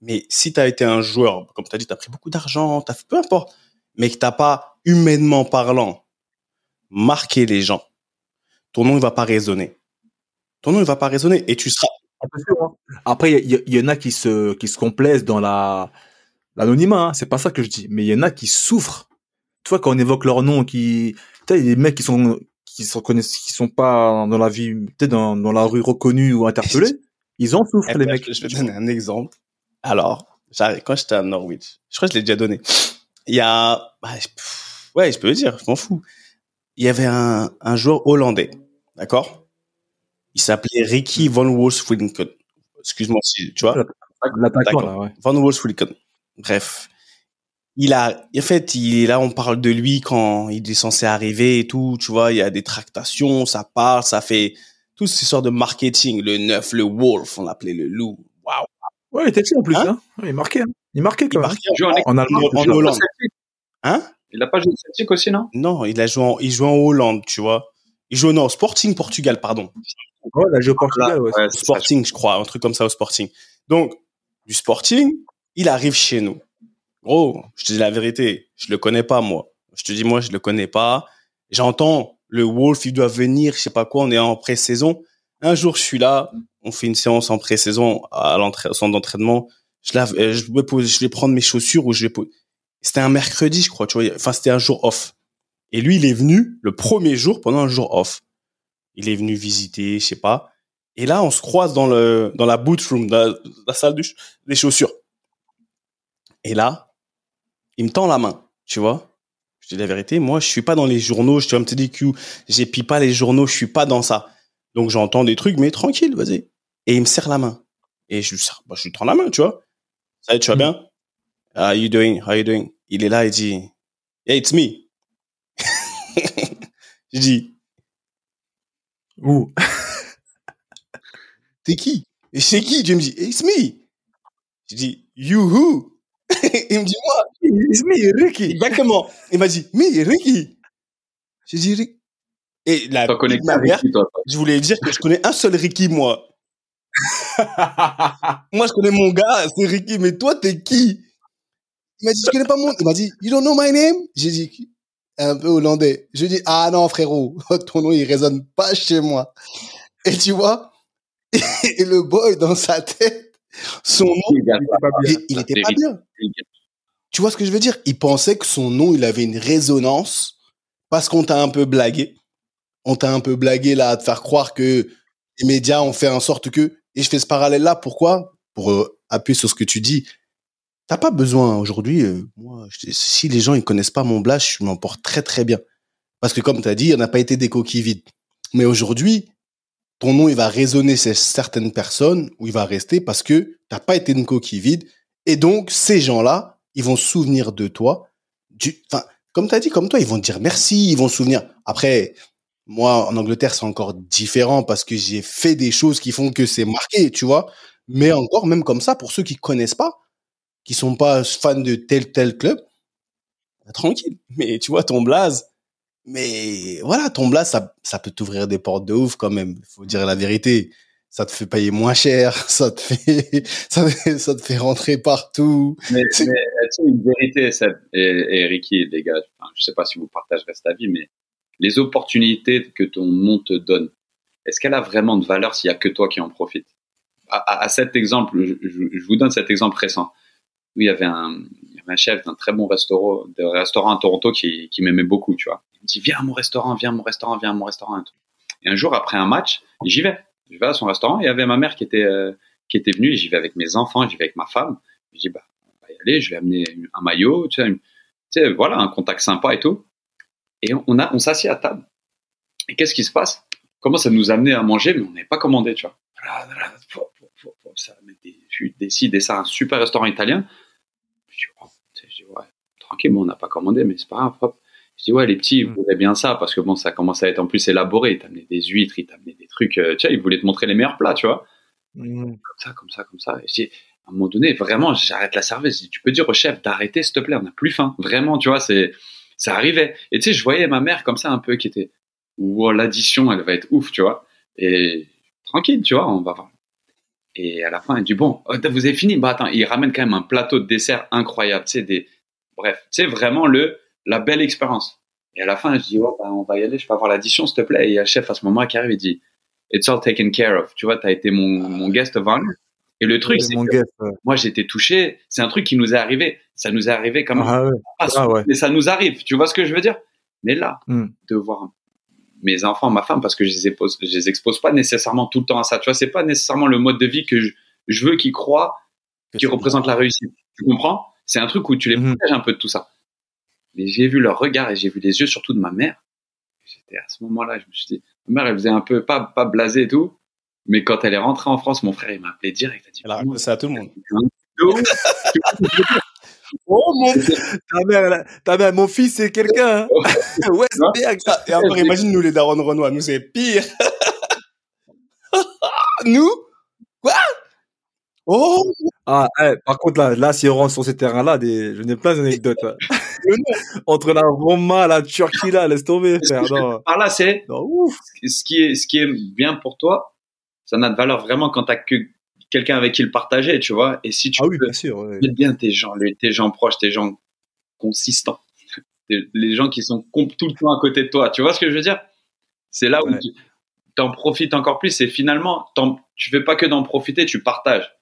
Speaker 4: Mais si t'as été un joueur, comme t'as dit, t'as pris beaucoup d'argent, t'as fait peu importe, mais que t'as pas humainement parlant marqué les gens, ton nom il va pas résonner. Ton nom il va pas résonner et tu seras
Speaker 2: Après, il y, il y en a qui se, complaisent dans la, l'anonymat, hein, c'est pas ça que je dis, mais il y en a qui souffrent. Tu vois, quand on évoque leur nom, qui, tu il y a des mecs qui sont, qui sont connaissent, qui sont pas dans la vie, peut-être dans, dans la rue reconnus ou interpellés, (laughs) ils en souffrent, les mecs.
Speaker 4: Je vais te donner un exemple. Alors, quand j'étais à Norwich, je crois que je l'ai déjà donné. Il y a, bah, ouais, je peux le dire, je m'en fous. Il y avait un, un joueur hollandais, d'accord? Il s'appelait Ricky Van Wolfswinkel. Excuse-moi si, tu vois?
Speaker 2: L'attaquant, ouais.
Speaker 4: Van Wolfswinkel. Bref. Il a, en fait, il est là, on parle de lui quand il est censé arriver et tout, tu vois, il y a des tractations, ça parle, ça fait toutes ces sortes de marketing, le neuf, le wolf, on l'appelait le loup. Waouh.
Speaker 2: Ouais, il était petit en plus,
Speaker 4: Hein
Speaker 2: hein. Il marquait, hein. Il marquait
Speaker 4: Il
Speaker 2: quand même.
Speaker 4: marquait
Speaker 3: Il joue en
Speaker 2: En Allemagne.
Speaker 4: en
Speaker 3: Il a pas
Speaker 4: Hollande.
Speaker 3: Celtic
Speaker 4: Hein?
Speaker 3: Il a pas joué au Celtic aussi, non?
Speaker 4: Non, il a joué en, il jouait en Hollande, tu vois. Il jouait non, Sporting Portugal, pardon.
Speaker 2: Ouais, il a joué au Portugal, ouais.
Speaker 3: Ouais, ça.
Speaker 4: Sporting, je crois, un truc comme ça au Sporting. Donc, du Sporting, il arrive chez nous. Gros, je te dis la vérité, je le connais pas moi. Je te dis moi, je le connais pas. J'entends le Wolf, il doit venir, je sais pas quoi, on est en pré-saison. Un jour, je suis là, on fait une séance en pré-saison à centre d'entraînement. Euh, je vais prendre mes chaussures ou je vais poser- C'était un mercredi, je crois, tu vois. Enfin, c'était un jour off. Et lui, il est venu le premier jour pendant un jour off. Il est venu visiter, je sais pas. Et là, on se croise dans le dans la boot room, dans la, salle du des chaussures. Et là, il me tend la main, tu vois. Je te dis la vérité, moi, je suis pas dans les journaux. Je te me dis que j'épie pas les journaux, je suis pas dans ça. Donc j'entends des trucs, mais tranquille, vas-y. Et il me serre la main. Et je lui serre, bah, je lui tends la main, tu vois. Ça, tu vas bien? How you doing? How you doing? Il est là, il dit, yeah, it's me. (laughs) je dis,
Speaker 2: Ouh. (laughs)
Speaker 4: t'es qui? Et c'est qui? Dieu me dit, it's me. Je dis, you who? (laughs) Il me dit, moi.
Speaker 2: It's me, Ricky.
Speaker 4: Exactement. Il m'a dit, mais Ricky. J'ai dit, Ricky. Et la de ma mère,
Speaker 3: toi
Speaker 4: je voulais dire que je connais un seul Ricky, moi. (laughs) moi, je connais mon gars, c'est Ricky, mais toi, t'es qui? Il m'a dit, je connais pas mon... Il m'a dit, you don't know my name? J'ai dit,
Speaker 5: un peu hollandais. Je dis, ah non, frérot, (laughs) ton nom, il résonne pas chez moi. Et tu vois, et le boy, dans sa tête, son nom,
Speaker 3: Il gâte pas.
Speaker 5: il, il était pas bien. Tu vois ce que je veux dire? Il pensait que son nom, il avait une résonance parce qu'on t'a un peu blagué. On t'a un peu blagué là à te faire croire que les médias ont fait en sorte que. Et je fais ce parallèle là. Pourquoi? Pour euh, appuyer sur ce que tu dis. T'as pas besoin aujourd'hui. euh, moi, je- si les gens ils connaissent pas mon blast, je m'en porte très très bien. Parce que comme tu as dit, on n'a pas été des coquilles vides. Mais aujourd'hui, ton nom il va résonner chez certaines personnes ou il va rester parce que t'as pas été une coquille vide. Et donc ces gens-là, ils vont se souvenir de toi. Du, enfin, comme tu as dit, comme toi, ils vont te dire merci, ils vont se souvenir. Après, moi, en Angleterre, c'est encore différent parce que j'ai fait des choses qui font que c'est marqué, tu vois. Mais encore, même comme ça, pour ceux qui connaissent pas, qui sont pas fans de tel tel club, bah, tranquille. Mais tu vois, ton blaze, mais voilà, ton blaze, ça, ça peut t'ouvrir des portes de ouf quand même. Faut dire la vérité. Ça te fait payer moins cher, (laughs) ça te fait, (laughs) ça, te- ça te fait rentrer partout.
Speaker 3: Mais, mais tu sais, une vérité, Seb et, et Ricky, les gars, enfin, je sais pas si vous partagerez cet avis, mais les opportunités que ton nom te donne, est-ce qu'elle a vraiment de valeur s'il y a que toi qui en profites? À, à- à cet exemple, je vous donne cet exemple récent où il y avait un, un chef d'un très bon restaurant, de restaurant à Toronto qui, m'aimait beaucoup, tu vois. Il me dit viens à mon restaurant, viens à mon restaurant, viens à mon restaurant. Et, un jour après un match, j'y vais, je vais à son restaurant. Et il y avait ma mère qui était euh, qui était venue. J'y vais avec mes enfants, j'y vais avec ma femme. Je dis bah on va y aller, je vais amener un maillot, tu voilà, un contact sympa et tout. Et on on s'assied à table. Et qu'est-ce qui se passe? Commence à nous amener à manger, mais on n'avait pas commandé, tu vois. Ça met des, des ça, un super restaurant italien. Je dis, oh, tu sais, je dis, ouais, tranquille, bon, on n'a pas commandé, mais c'est pas grave. hop. Je dis, ouais, les petits, ils
Speaker 4: Mm.
Speaker 3: voulaient bien ça, parce que bon, ça commence à être en plus élaboré. Ils t'amenaient des huîtres, ils t'amenaient des trucs, euh, tu sais, ils voulaient te montrer les meilleurs plats, tu vois
Speaker 2: Mhm.
Speaker 3: comme ça, comme ça, comme ça. Et je dis, à un moment donné, vraiment, j'arrête la service. Je dis, tu peux dire au chef d'arrêter, s'il te plaît, on n'a plus faim. Vraiment, tu vois, c'est, ça arrivait. Et tu sais, je voyais ma mère comme ça un peu qui était, wow, l'addition, elle va être ouf, tu vois. Et tranquille, tu vois, on va voir. Et à la fin, elle dit, bon, oh, vous avez fini? Bah attends, il ramène quand même un plateau de dessert incroyable, tu sais, des, bref, tu sais, vraiment le, la belle expérience. Et à la fin, je dis, oh, bah, on va y aller, je peux avoir l'addition, s'il te plaît. Et il y a le chef à ce moment qui arrive, il dit, It's all taken care of. Tu vois, t'as été mon, mon guest of honor. Et le truc,
Speaker 2: C'est
Speaker 3: c'est que moi, j'étais touché. C'est un truc qui nous est arrivé. Ça nous est arrivé quand même.
Speaker 2: Ah ouais. ah ouais.
Speaker 3: Mais ça nous arrive. Tu vois ce que je veux dire? Mais là,
Speaker 2: Hmm.
Speaker 3: de voir mes enfants, ma femme, parce que je les, expose, je les expose pas nécessairement tout le temps à ça. Tu vois, c'est pas nécessairement le mode de vie que je, je veux qu'ils croient qui représente la réussite. Tu comprends? C'est un truc où tu les
Speaker 2: Mhm.
Speaker 3: protèges un peu de tout ça. Mais j'ai vu leur regard et j'ai vu les yeux surtout de ma mère. J'étais à ce moment-là, je me suis dit, ma mère, elle faisait un peu pas pas blasée et tout, mais quand elle est rentrée en France, mon frère, il m'a appelé direct. Il a dit,
Speaker 4: ça à tout le monde.
Speaker 2: Oh mon ta mère, ta mère, mon fils, c'est quelqu'un. Hein. Westberg. (laughs)
Speaker 4: Et encore, imagine nous les darons Renoir, nous c'est pire. (laughs) nous? Quoi? Oh
Speaker 2: Ah, eh, par contre, là, là, si on rentre sur ces terrains-là, des, je n'ai plein d'anecdotes. hein. (laughs) (laughs) Entre la Roma, la Turquie, là, laisse tomber, frère. Non.
Speaker 3: Par là, c'est ce qui est ce qui est bien pour toi, ça n'a de valeur vraiment quand t'as que quelqu'un avec qui le partager, tu vois. Et si tu
Speaker 2: Ah oui,
Speaker 3: peux
Speaker 2: bien sûr. ouais.
Speaker 3: bien tes gens, tes gens proches, tes gens consistants, (laughs) les gens qui sont tout le temps à côté de toi, tu vois ce que je veux dire? C'est là où tu t'en profites encore plus. Et finalement, tu fais pas que d'en profiter, tu partages.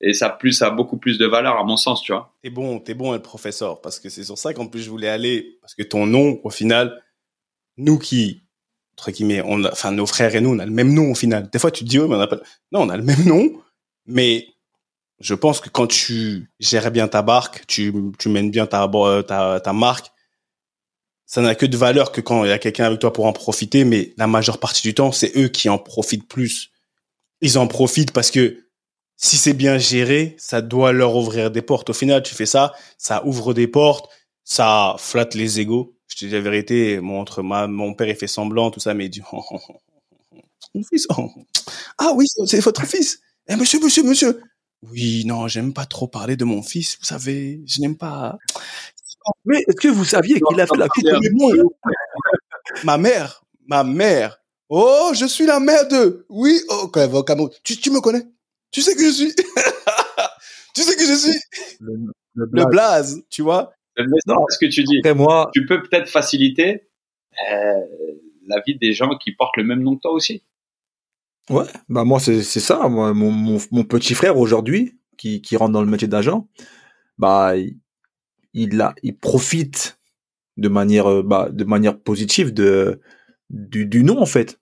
Speaker 3: Et ça a plus, ça a beaucoup plus de valeur à mon sens, tu vois.
Speaker 4: T'es bon, t'es bon, le professeur, parce que c'est sur ça qu'en plus je voulais aller, parce que ton nom, au final, nous qui, entre guillemets, on enfin nos frères et nous, on a le même nom au final. Des fois, tu te dis, mais on pas, non, on a le même nom, mais je pense que quand tu gères bien ta barque, tu, tu mènes bien ta, ta, ta marque, ça n'a que de valeur que quand il y a quelqu'un avec toi pour en profiter, mais la majeure partie du temps, c'est eux qui en profitent plus. Ils en profitent parce que si c'est bien géré, ça doit leur ouvrir des portes. Au final, tu fais ça, ça ouvre des portes, ça flatte les égaux. Je te dis la vérité, mon, entre ma, mon père, il fait semblant, tout ça, mais il dit, oh, oh, oh, oh, mon fils, oh. ah oui, c'est votre fils. Eh, monsieur, monsieur, monsieur. Oui, non, j'aime pas trop parler de mon fils, vous savez, je n'aime pas.
Speaker 2: Mais est-ce que vous saviez qu'il a fait la
Speaker 3: Non,
Speaker 2: de moi
Speaker 4: Ma mère, ma mère. Oh, je suis la mère de.
Speaker 5: Oui, oh. Tu, tu me connais?
Speaker 4: Tu sais que je suis. (laughs) tu sais que je suis
Speaker 2: Le, le
Speaker 4: le
Speaker 2: blague.
Speaker 4: blaze, tu vois.
Speaker 3: Non, ce que tu dis.
Speaker 2: moi,
Speaker 3: tu peux peut-être faciliter euh, la vie des gens qui portent le même nom que toi aussi.
Speaker 2: Ouais, bah moi c'est c'est ça. Moi, mon, mon, mon petit frère aujourd'hui qui, qui rentre dans le métier d'agent, bah il, a il profite de manière euh, bah, de manière positive de du, du nom en fait.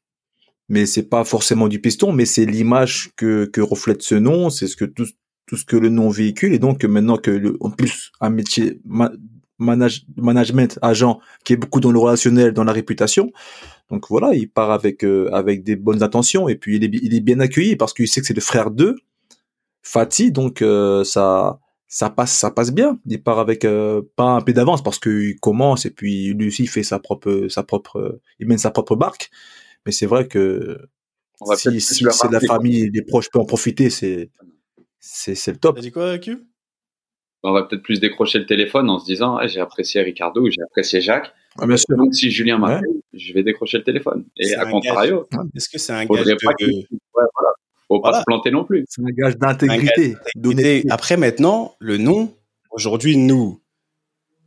Speaker 2: Mais c'est pas forcément du piston, mais c'est l'image que que reflète ce nom, c'est ce que tout tout ce que le nom véhicule et donc maintenant que le, en plus un métier manage, management agent qui est beaucoup dans le relationnel, dans la réputation. Donc voilà, il part avec euh, avec des bonnes intentions et puis il est, il est bien accueilli parce qu'il sait que c'est le frère d'eux, Fatih, donc euh, ça ça passe ça passe bien. Il part avec euh, pas un peu d'avance parce qu'il commence et puis lui aussi il fait sa propre sa propre il mène sa propre barque. Mais c'est vrai que si, si c'est la famille, les proches peuvent en profiter, c'est le top.
Speaker 6: T'as dit quoi, Q?
Speaker 3: On va peut-être plus décrocher le téléphone en se disant ah, j'ai apprécié Ricardo ou j'ai apprécié Jacques.
Speaker 2: Ah, bien sûr.
Speaker 3: Donc si Julien m'appelle, je vais décrocher le téléphone. Et à contrario,
Speaker 6: est-ce que c'est un gage de...
Speaker 3: ouais, voilà. Faut pas se planter non plus.
Speaker 2: C'est un gage d'intégrité.
Speaker 6: Après maintenant, le nom, aujourd'hui nous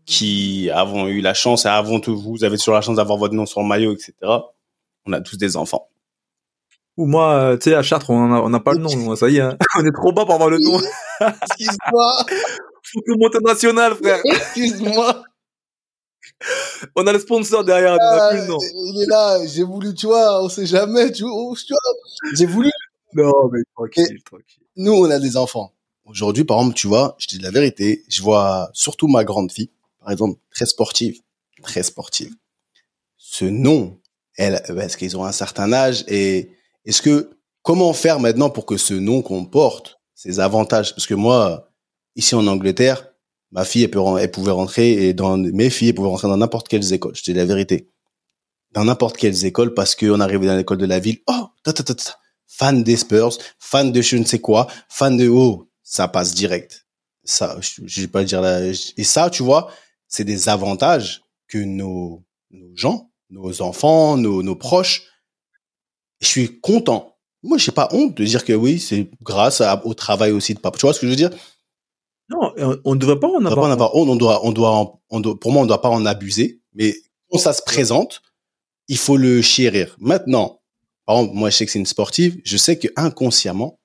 Speaker 6: qui avons eu la chance et avant tout vous avez toujours la chance d'avoir votre nom sur le maillot, etc. On a tous des enfants.
Speaker 2: Ou moi, euh, tu sais, à Chartres, on n'a pas le nom. Ça y est, hein. (laughs) on est trop bas pour avoir le nom. (laughs)
Speaker 4: Excuse-moi.
Speaker 2: Faut que monte national, frère.
Speaker 4: Excuse-moi.
Speaker 2: On a le sponsor derrière, on n'a plus le nom.
Speaker 4: Ah, il est là, j'ai voulu, tu vois, on sait jamais, tu vois, j'ai voulu.
Speaker 2: Non, mais tranquille, tranquille.
Speaker 4: Nous, on a des enfants. Aujourd'hui, par exemple, tu vois, je dis la vérité, je vois surtout ma grande fille, par exemple, très sportive, très sportive. Ce nom, elle, parce qu'ils ont un certain âge et est-ce que, comment faire maintenant pour que ce nom comporte ses avantages? Parce que moi, ici en Angleterre, ma fille, elle, peut, elle pouvait rentrer et dans mes filles, elles pouvaient rentrer dans n'importe quelles écoles. Je te dis la vérité. Dans n'importe quelles écoles parce qu'on arrivait dans l'école de la ville. Oh, ta, ta, ta, ta, fan des Spurs, fan de je ne sais quoi, fan de oh, ça passe direct. Ça, je, vais pas dire. Et ça, tu vois, c'est des avantages que nos, nos gens, nos enfants, nos, nos proches, je suis content. Moi, je n'ai pas honte de dire que oui, c'est grâce au travail aussi de papa. Tu vois ce que je veux dire?
Speaker 2: Non, on ne devrait pas en avoir.
Speaker 4: On, avoir honte. On doit, on doit, on doit, pour moi, on ne doit pas en abuser. Mais quand ça se présente, il faut le chérir. Maintenant, par exemple, moi, je sais que c'est une sportive. Je sais que inconsciemment,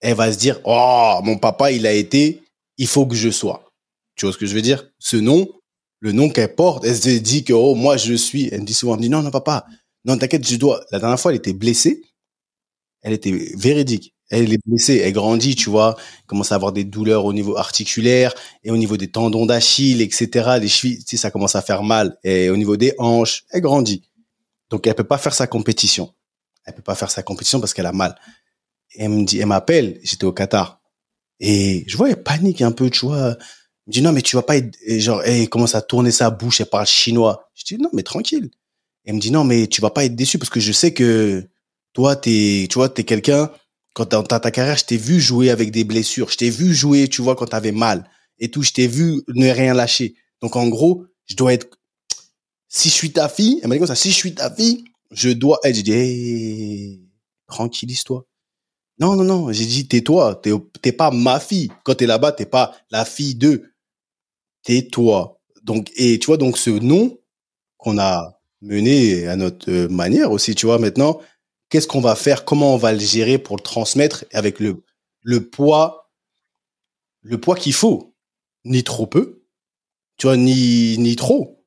Speaker 4: elle va se dire, oh, mon papa, il a été, il faut que je sois. Tu vois ce que je veux dire? Ce nom, le nom qu'elle porte, elle se dit que, oh, moi, je suis. Elle me dit souvent, elle me dit, non, non, papa, non, t'inquiète, je dois. La dernière fois, elle était blessée. Elle était véridique. Elle est blessée, elle grandit, tu vois, elle commence à avoir des douleurs au niveau articulaire et au niveau des tendons d'Achille, etc. Les chevilles, tu sais, ça commence à faire mal. Et au niveau des hanches, elle grandit. Donc, elle peut pas faire sa compétition. Elle peut pas faire sa compétition parce qu'elle a mal. Elle me dit, elle m'appelle, j'étais au Qatar. Et je vois, elle panique un peu, tu vois. Me dit, non, mais tu vas pas être, genre, elle commence à tourner sa bouche, elle parle chinois? Je dis, non, mais tranquille. Elle me dit non, mais tu vas pas être déçu parce que je sais que toi, t'es, tu vois, t'es quelqu'un. Quand dans ta, carrière, je t'ai vu jouer avec des blessures. Je t'ai vu jouer, tu vois, quand t'avais mal et tout. Je t'ai vu ne rien lâcher. Donc en gros, je dois être. Si je suis ta fille, elle m'a dit comme ça. Si je suis ta fille, je dois. Elle, j'ai dit, hey, tranquillise-toi. Non, non, non. J'ai dit, tais-toi. T'es, t'es pas ma fille. Quand t'es là-bas, t'es pas la fille d'eux. Tais-toi. Donc, et tu vois, donc ce nom qu'on a mener à notre euh, manière aussi, tu vois. Maintenant, qu'est-ce qu'on va faire? Comment on va le gérer pour le transmettre avec le, le poids, le poids qu'il faut, ni trop peu, tu vois, ni, ni trop.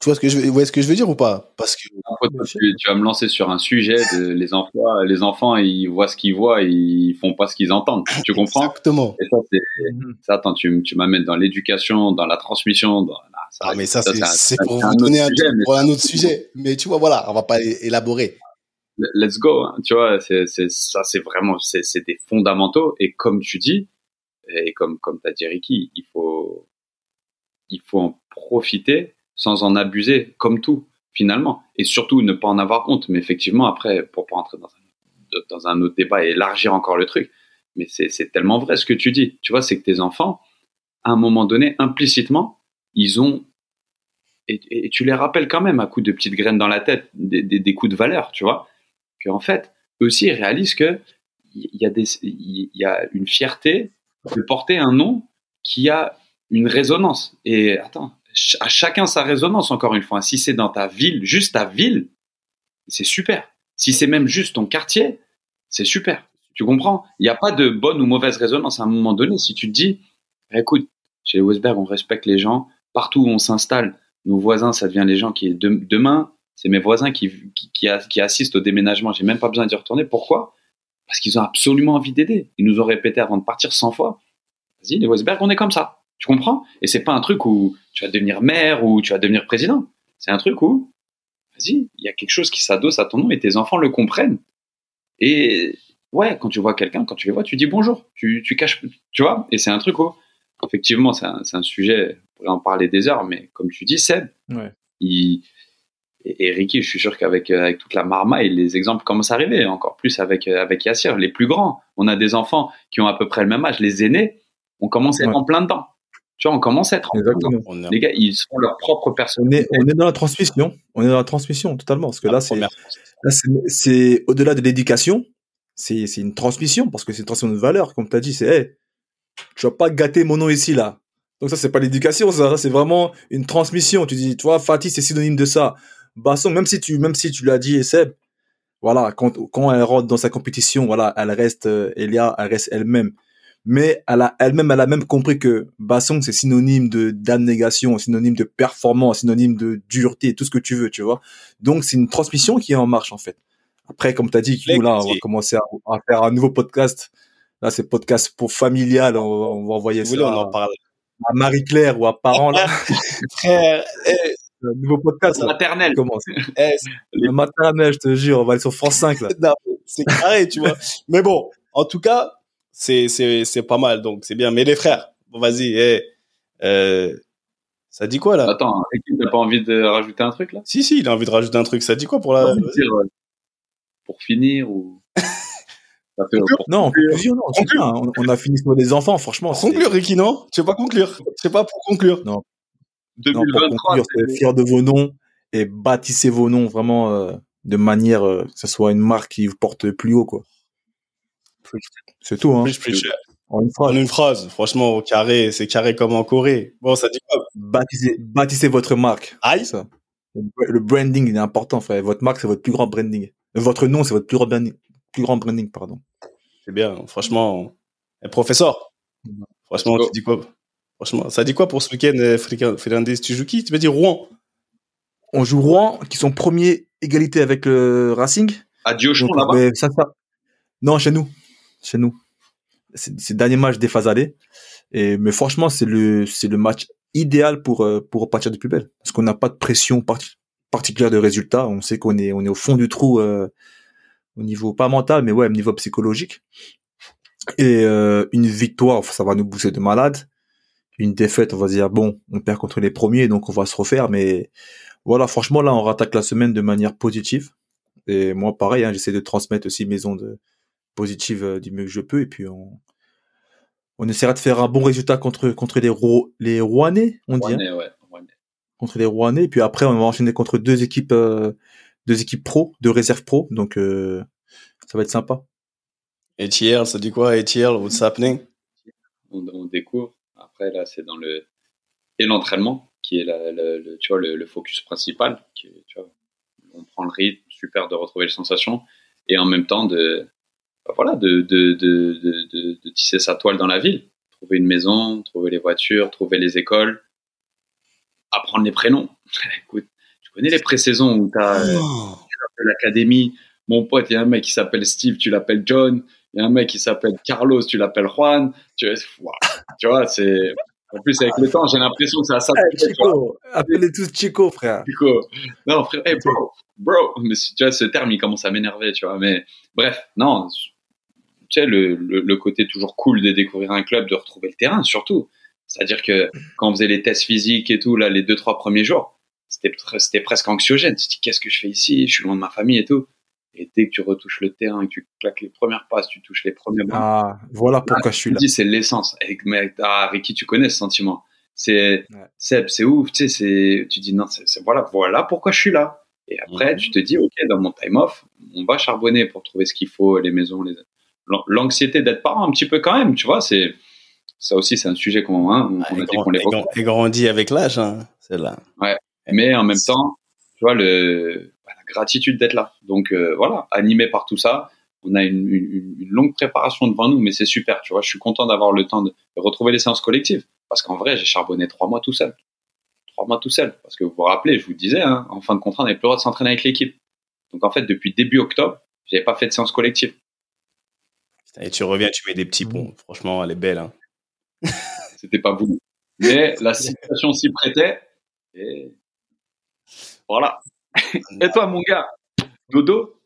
Speaker 4: Tu vois ce que je veux, ce que je veux dire ou pas? Parce que
Speaker 3: tu, vas me lancer sur un sujet de (laughs) les enfants, les enfants, ils voient ce qu'ils voient, ils font pas ce qu'ils entendent. Tu comprends?
Speaker 4: Exactement.
Speaker 3: Et ça, mhm. ça. Attends, tu, tu m'amènes dans l'éducation, dans la transmission. Dans,
Speaker 4: ça, ah, mais ça, c'est pour vous donner un, pour un autre sujet. Mais tu vois, voilà, on va pas élaborer.
Speaker 3: Let's go. Hein. Tu vois, c'est ça, c'est vraiment, c'est des fondamentaux. Et comme tu dis, et comme comme t'as dit Ricky, il faut il faut en profiter sans en abuser, comme tout, finalement. Et surtout, ne pas en avoir honte. Mais effectivement, après, pour pas entrer dans un, autre débat et élargir encore le truc, mais c'est tellement vrai ce que tu dis. Tu vois, c'est que tes enfants, à un moment donné, implicitement, ils ont et, tu les rappelles quand même à coups de petites graines dans la tête, des, coups de valeur, tu vois, qu'en fait, eux aussi, ils réalisent que il y, a y a une fierté de porter un nom qui a une résonance. Et attends, à chacun sa résonance, encore une fois. Si c'est dans ta ville, juste ta ville, c'est super. Si c'est même juste ton quartier, c'est super. Tu comprends? Il n'y a pas de bonne ou mauvaise résonance à un moment donné. Si tu te dis, écoute, chez les on respecte les gens. Partout où on s'installe, nos voisins, ça devient les gens qui, demain, c'est mes voisins qui, qui, assistent au déménagement. J'ai même pas besoin d'y retourner. Pourquoi? Parce qu'ils ont absolument envie d'aider. Ils nous ont répété avant de partir 100 fois. Vas-y, les Westberg, on est comme ça. Tu comprends? Et c'est pas un truc où tu vas devenir maire ou tu vas devenir président. C'est un truc où, vas-y, il y a quelque chose qui s'adosse à ton nom et tes enfants le comprennent. Et ouais, quand tu vois quelqu'un, quand tu les vois, tu dis bonjour. Tu, tu caches, tu vois? Et c'est un truc où, effectivement, c'est un, un, sujet, on pourrait en parler des heures, mais comme tu dis, Seb,
Speaker 2: ouais.
Speaker 3: il, et, Ricky, je suis sûr qu'avec avec toute la marmaille, les exemples commencent à arriver, encore plus avec, avec Yassir, les plus grands. On a des enfants qui ont à peu près le même âge, les aînés, on commence à être en plein dedans. Tu vois, on commence à être en Les gars, ils sont leur propre personnalité.
Speaker 2: On est, dans la transmission. On est dans la transmission, totalement. Parce que là, c'est, c'est, au-delà de l'éducation, c'est, une transmission, parce que c'est une transmission de valeur, comme tu as dit. C'est, hey, tu vas pas gâter mon nom ici, là. Donc ça, c'est pas l'éducation, ça, c'est vraiment une transmission. Tu dis, tu vois, Fatih, c'est synonyme de ça. Basson, même si tu, même si tu l'as dit, Seb, voilà, quand, quand elle rentre dans sa compétition, voilà, elle reste, euh, Elia, elle reste elle-même mais elle a elle-même elle a même compris que Basson c'est synonyme de d'abnégation, synonyme de performance, synonyme de dureté, tout ce que tu veux, tu vois. Donc c'est une transmission qui est en marche en fait. Après comme tu as dit, nous, là on va commencer à, faire un nouveau podcast. Là c'est podcast pour familial, on, va envoyer ça.
Speaker 3: on en parle.
Speaker 2: À Marie-Claire ou à parents là. (laughs)
Speaker 3: Frère,
Speaker 2: eh, (laughs) un nouveau podcast.
Speaker 3: Maternel.
Speaker 2: Commence. Eh, le maternel, je te jure, on va aller sur France 5 là. (laughs)
Speaker 4: c'est carré, tu vois. Mais bon, en tout cas, c'est c'est c'est pas mal donc c'est bien mais les frères vas-y hey, euh, ça dit quoi là?
Speaker 3: Attends tu t'as pas envie de rajouter un truc là?
Speaker 4: Si si il a envie de rajouter un truc ça dit quoi pour la
Speaker 3: pour finir ou? (laughs)
Speaker 2: Non, en conclusion, non, on, on, a fini sur les enfants, franchement.
Speaker 4: Conclure, Ricky, non? Tu veux pas conclure? C'est pas pour conclure?
Speaker 2: Non. 2023, non, pour conclure, c'est fier de vos noms et bâtissez vos noms vraiment euh, de manière euh, que ce soit une marque qui vous porte plus haut, quoi. C'est tout, hein.
Speaker 4: En une phrase. En une phrase. Franchement, carré, c'est carré comme en Corée. Bon, ça dit quoi?
Speaker 2: Bâtissez, bâtissez votre marque.
Speaker 4: Aïe.
Speaker 2: Ça. Le branding, il est important, frère. Votre marque, c'est votre plus grand branding. Votre nom, c'est votre plus grand branding, plus grand branding, pardon.
Speaker 4: C'est bien. Franchement, professeur. Franchement, tu dis quoi? Franchement, ça dit quoi pour ce week-end, euh, Fernandez? Tu joues qui? Tu veux dire Rouen?
Speaker 2: On joue Rouen, qui sont premiers égalité avec le Racing.
Speaker 3: À Diochon, là-bas?
Speaker 2: Ça, ça... Non, chez nous chez nous. C'est le dernier match des phases allées. Et, mais franchement, c'est le, le match idéal pour, euh, pour repartir de plus belle. Parce qu'on n'a pas de pression particulière de résultats. On sait qu'on est, on est au fond du trou, euh, au niveau pas mental, mais ouais, au niveau psychologique. Et euh, une victoire, ça va nous booster de malade. Une défaite, on va dire bon, on perd contre les premiers, donc on va se refaire. Mais voilà, franchement là, on rattaque la semaine de manière positive. Et moi, pareil, hein, j'essaie de transmettre aussi mes ondes positive euh, du mieux que je peux. Et puis, on, on essaiera de faire un bon résultat contre, contre les, les Rouennais, on dit.
Speaker 3: Hein.
Speaker 2: Contre les Rouennais. Et puis après, on va enchaîner contre deux équipes, euh, deux équipes pro, deux réserves pro. Donc, euh, ça va être sympa.
Speaker 4: Et Thiers, ça dit quoi? Et Thiers, what's happening?
Speaker 3: On, découvre. Après, là, c'est dans le, et l'entraînement, qui est le, tu vois, le, focus principal. Qui, tu vois, on prend le rythme, super de retrouver les sensations. Et en même temps, de, voilà, de, de, de, de, tisser sa toile dans la ville. Trouver une maison, trouver les voitures, trouver les écoles, apprendre les prénoms. (laughs) Écoute, tu connais les pré-saisons où tu as oh. l'académie. Mon pote, il y a un mec qui s'appelle Steve, tu l'appelles John. Il y a un mec qui s'appelle Carlos, tu l'appelles Juan. Tu, tu vois, c'est. En plus, avec le temps, j'ai l'impression que ça ça.
Speaker 2: Chico, appelez tous Chico, frère.
Speaker 3: Chico. Non, frère, hey, bro, bro. Mais tu vois, ce terme, il commence à m'énerver, tu vois. Mais bref, non, sais, le, le, côté toujours cool de découvrir un club, de retrouver le terrain, surtout. C'est-à-dire que quand on faisait les tests physiques et tout, là, les deux, trois premiers jours, c'était, c'était presque anxiogène. Tu te dis, qu'est-ce que je fais ici? Je suis loin de ma famille et tout. Et dès que tu retouches le terrain, que tu claques les premières passes, tu touches les premiers ballons.
Speaker 2: Ah, voilà pourquoi je suis là.
Speaker 3: Dis, c'est l'essence. Avec, ah, Ricky, tu connais ce sentiment? C'est, c'est, c'est ouf, tu sais, c'est, tu dis, non, c'est, voilà, voilà pourquoi je suis là. Et après, mhm. tu te dis, OK, dans mon time off, on va charbonner pour trouver ce qu'il faut, les maisons, les, l'anxiété d'être parent un petit peu quand même, tu vois, c'est Ça aussi, c'est un sujet qu'on hein, on,
Speaker 4: Ah,
Speaker 3: on a dit qu'on
Speaker 4: et grandit avec l'âge, hein, celle-là.
Speaker 3: Mais en même temps, tu vois, le, bah, la gratitude d'être là. Donc euh, voilà, animé par tout ça, on a une, une, une longue préparation devant nous, mais c'est super. Tu vois, je suis content d'avoir le temps de de retrouver les séances collectives. Parce qu'en vrai, j'ai charbonné trois mois tout seul. Trois mois tout seul. Parce que vous vous rappelez, je vous disais, hein, en fin de contrat, on n'avait plus le droit de s'entraîner avec l'équipe. Donc en fait, depuis début octobre, j'avais pas fait de séance collective.
Speaker 4: Et tu reviens, tu mets des petits ponts. Franchement, elle est belle. Hein. (laughs)
Speaker 3: C'était pas voulu. Mais la situation s'y prêtait. Et voilà. (laughs) Et toi, mon gars, dodo?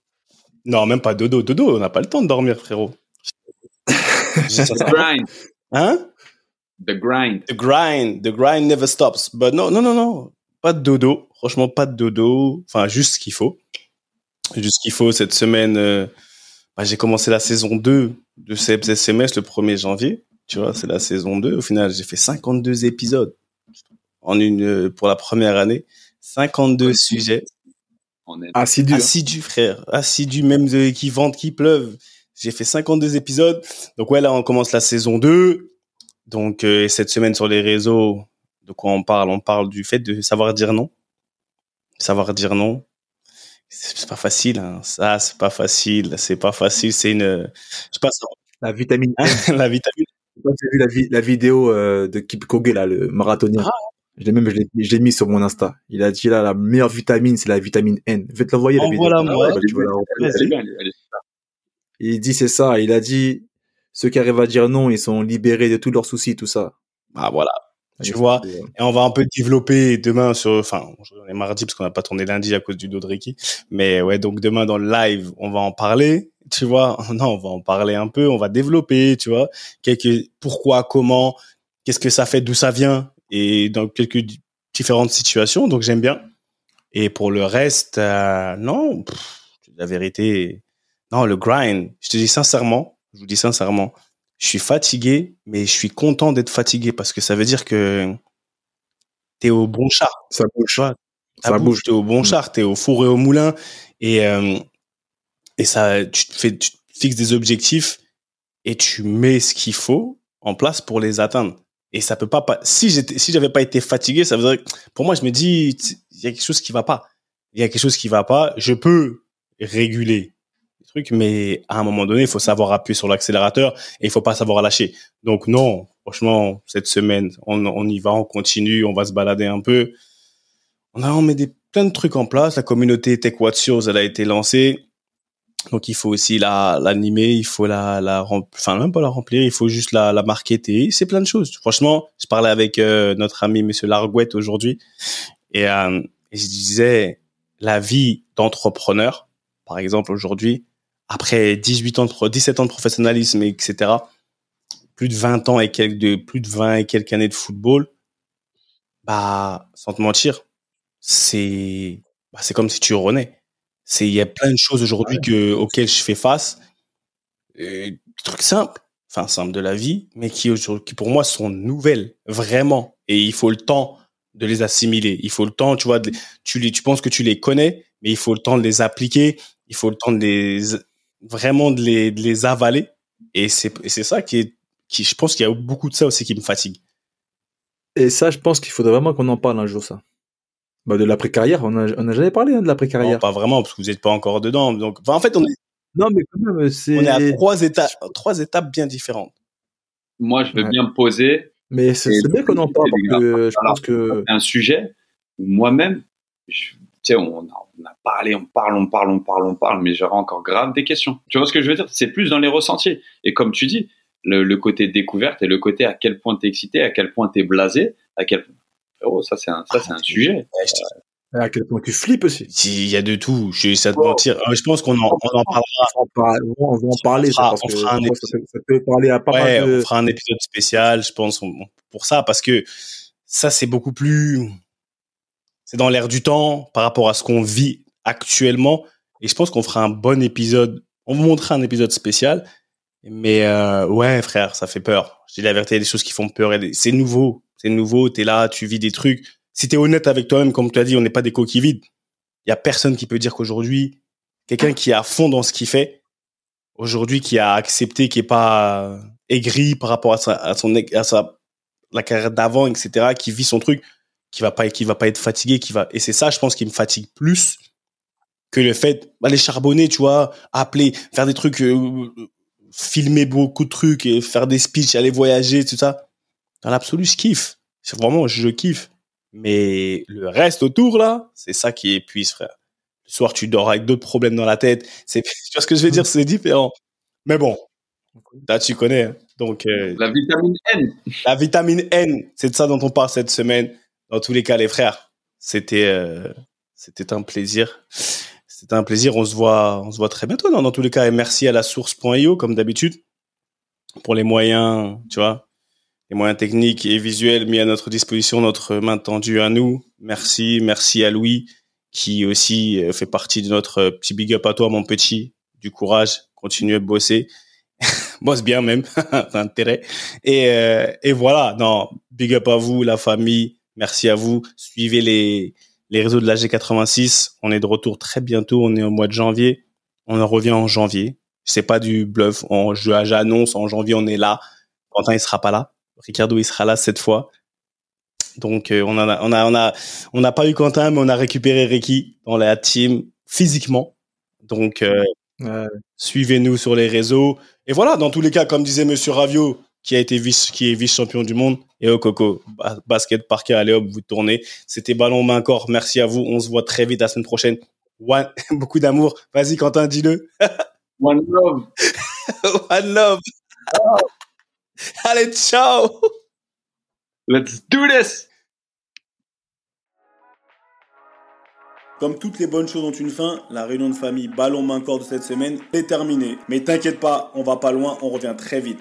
Speaker 4: Non, même pas dodo. Dodo, on n'a pas le temps de dormir, frérot. (laughs)
Speaker 3: The grind.
Speaker 4: Hein?
Speaker 3: The grind.
Speaker 4: The grind, the grind never stops. But non, non, non, non. Pas de dodo. Franchement, pas de dodo. Enfin, juste ce qu'il faut. Juste ce qu'il faut. Cette semaine, euh, bah, j'ai commencé la saison 2 de CSMS le 1er janvier. Tu vois, c'est la saison 2. Au final, j'ai fait 52 épisodes en une, euh, pour la première année. 52
Speaker 3: Ouais.
Speaker 4: sujets.
Speaker 3: On est
Speaker 2: Assidu. hein.
Speaker 4: Assidu, frère. Assidu, même euh, qui vente, qui pleuve. J'ai fait 52 épisodes. Donc ouais, là, on commence la saison 2. Donc, euh, et cette semaine sur les réseaux, de quoi on parle? On parle du fait de savoir dire non. Savoir dire non. C'est pas facile, hein. Ça, c'est pas facile. C'est pas facile. C'est une, je sais pas, ça-
Speaker 2: La vitamine.
Speaker 4: hein, (laughs) la vitamine.
Speaker 2: T'as vu la, vi- la vidéo euh, de Kip Koge, là, le marathonien.
Speaker 4: Ah.
Speaker 2: Je l'ai même, je l'ai, mis sur mon Insta. Il a dit là, la meilleure vitamine, c'est la vitamine N. Je vais te l'envoyer, la vidéo.
Speaker 4: Moi.
Speaker 2: la. Il dit c'est ça. Il a dit ceux qui arrivent à dire non, ils sont libérés de tous leurs soucis, tout ça.
Speaker 4: Ah, voilà. Tu
Speaker 2: Et
Speaker 4: vois, Et on va un peu développer demain sur, enfin, on est mardi parce qu'on n'a pas tourné lundi à cause du dos de Ricky. Mais ouais, donc demain dans le live, on va en parler, tu vois. (laughs) Non, on va en parler un peu, on va développer, tu vois. Quelques, pourquoi, comment, qu'est-ce que ça fait, d'où ça vient et dans quelques di- différentes situations. Donc j'aime bien. Et pour le reste, euh, non, pff, la vérité, non, le grind. Je te dis sincèrement, je vous dis sincèrement, je suis fatigué, mais je suis content d'être fatigué parce que ça veut dire que t'es au bon char.
Speaker 2: ça bouge.
Speaker 4: Tu vois,
Speaker 2: Ça
Speaker 4: ça
Speaker 2: bouge.
Speaker 4: bouge, t'es au bon
Speaker 2: Mm.
Speaker 4: char, t'es au four et au moulin et euh, et ça, tu te fais, tu te fixes des objectifs et tu mets ce qu'il faut en place pour les atteindre. Et ça peut pas, pas si j'étais, si j'avais pas été fatigué, ça veut dire, pour moi, je me dis, il y a quelque chose qui va pas. Il y a quelque chose qui va pas. Je peux réguler mais à un moment donné, il faut savoir appuyer sur l'accélérateur et il faut pas savoir lâcher. Donc non, franchement, cette semaine, on, y va, on continue, on va se balader un peu. On a, on met des, plein de trucs en place. La communauté Tech Shows, elle a été lancée. Donc il faut aussi la l'animer, il faut la la enfin même pas la remplir, il faut juste la la marketer, c'est plein de choses. Franchement, je parlais avec euh, notre ami monsieur Largouette aujourd'hui euh, et je disais la vie d'entrepreneur par exemple aujourd'hui après 18 ans de pro- 17 ans de professionnalisme etc. plus de 20 ans et quelques de plus de 20 et quelques années de football bah sans te mentir, c'est bah, c'est comme si tu renais. C'est il y a plein de choses aujourd'hui que auxquelles je fais face, des trucs simples, enfin simples de la vie, mais qui aujourd'hui qui pour moi sont nouvelles vraiment et il faut le temps de les assimiler. Il faut le temps, tu vois, de- tu les tu penses que tu les connais, mais il faut le temps de les appliquer, il faut le temps de les vraiment de les de les avaler et c'est ça qui est qui je pense qu'il y a beaucoup de ça aussi qui me fatigue.
Speaker 2: Et ça, je pense qu'il faudrait vraiment qu'on en parle un jour, ça. Bah, de l'après-carrière, on a, on a jamais parlé hein, de
Speaker 4: Non,
Speaker 2: l'après-carrière.
Speaker 4: pas vraiment parce que vous n'êtes pas encore dedans. Donc enfin, en fait on est
Speaker 2: Non, mais quand même, c'est.
Speaker 4: on est à trois étapes trois étapes bien différentes.
Speaker 3: Moi, je veux
Speaker 2: Ouais.
Speaker 3: bien me poser
Speaker 2: Mais c'est bien qu'on en parle parce que je
Speaker 3: Voilà.
Speaker 2: pense que.
Speaker 3: un sujet où moi-même, je- sais, on, a- on a parlé, on parle, on parle, on parle, on parle, mais j'aurais encore grave des questions. Tu vois ce que je veux dire? C'est plus dans les ressentis. Et comme tu dis, le, le côté découverte et le côté à quel point t'es excité, à quel point t'es blasé, à quel Oh, ça c'est un, ça c'est un sujet.
Speaker 4: Te-
Speaker 2: À quel point tu flippes aussi.
Speaker 4: Il y a de tout. Je vais essayer de
Speaker 2: Wow.
Speaker 4: mentir. Euh, Je pense qu'on en, on en parlera.
Speaker 2: On, va en parler, ça, parce
Speaker 4: on
Speaker 2: que
Speaker 4: fera un
Speaker 2: ça, ça peut parler à pas
Speaker 4: Ouais,
Speaker 2: mal de.
Speaker 4: on fera un épisode spécial, je pense, pour ça, parce que ça, c'est beaucoup plus, c'est dans l'air du temps par rapport à ce qu'on vit actuellement. Et je pense qu'on fera un bon épisode. On vous montrera un épisode spécial. Mais euh, ouais, frère, ça fait peur. Je dis la vérité, il y a des choses qui font peur. C'est nouveau. C'est nouveau. T'es là, tu vis des trucs. Si t'es honnête avec toi-même, comme tu as dit, on n'est pas des coquilles vides. Il y a personne qui peut dire qu'aujourd'hui, quelqu'un qui est à fond dans ce qu'il fait, aujourd'hui, qui a accepté, qui est pas aigri par rapport à sa, à son, à sa, la carrière d'avant, etc., qui vit son truc, qui va pas, qui va pas être fatigué, qui va, et c'est ça, je pense, qui me fatigue plus que le fait d'aller charbonner, tu vois, appeler, faire des trucs, euh, filmer beaucoup de trucs et faire des speeches, aller voyager, tout ça. Dans l'absolu, je kiffe. C'est vraiment, je kiffe. Mais le reste autour, là, c'est ça qui épuise, frère. Le soir, tu dors avec d'autres problèmes dans la tête. C'est, (laughs) tu vois ce que je veux dire? C'est différent. Mais bon. Là, tu connais. Hein. Donc, euh,
Speaker 3: La vitamine N.
Speaker 4: la vitamine N, c'est de ça dont on parle cette semaine. Dans tous les cas, les frères, c'était, euh, c'était un plaisir. C'était un plaisir. On se voit, on se voit très bientôt. Non, dans tous les cas, merci à la source.io, comme d'habitude, pour les moyens, tu vois, les moyens techniques et visuels mis à notre disposition, notre main tendue à nous. Merci, merci à Louis, qui aussi euh, fait partie de notre euh, petit big up à toi, mon petit. Du courage, continue à bosser. (laughs) Bosse bien même, (laughs) intérêt. Et, et voilà, non, big up à vous, la famille. Merci à vous. Suivez les, les réseaux de la G86. On est de retour très bientôt. On est au mois de janvier. On en revient en janvier. C'est pas du bluff. On, je- j'annonce en janvier, on est là. Quentin, il sera pas là. Ricardo, il sera là cette fois. Donc, euh, on en a, on a, on a, on n'a pas eu Quentin, mais on a récupéré Ricky dans la team physiquement. Donc, euh,
Speaker 2: Ouais.
Speaker 4: suivez-nous sur les réseaux. Et voilà, dans tous les cas, comme disait Monsieur Ravio, qui a été vice, qui est vice-champion du monde, et au Coco, ba- basket, parquet, allez hop, vous tournez. C'était ballon main corps. Merci à vous. On se voit très vite la semaine prochaine. One, (laughs) beaucoup d'amour. Vas-y, Quentin, dis-le. (laughs)
Speaker 3: One love. (laughs)
Speaker 4: One love. Allez, ciao.
Speaker 3: Let's do this.
Speaker 1: Comme toutes les bonnes choses ont une fin, la réunion de famille ballon main corps de cette semaine est terminée. Mais t'inquiète pas, on va pas loin, on revient très vite.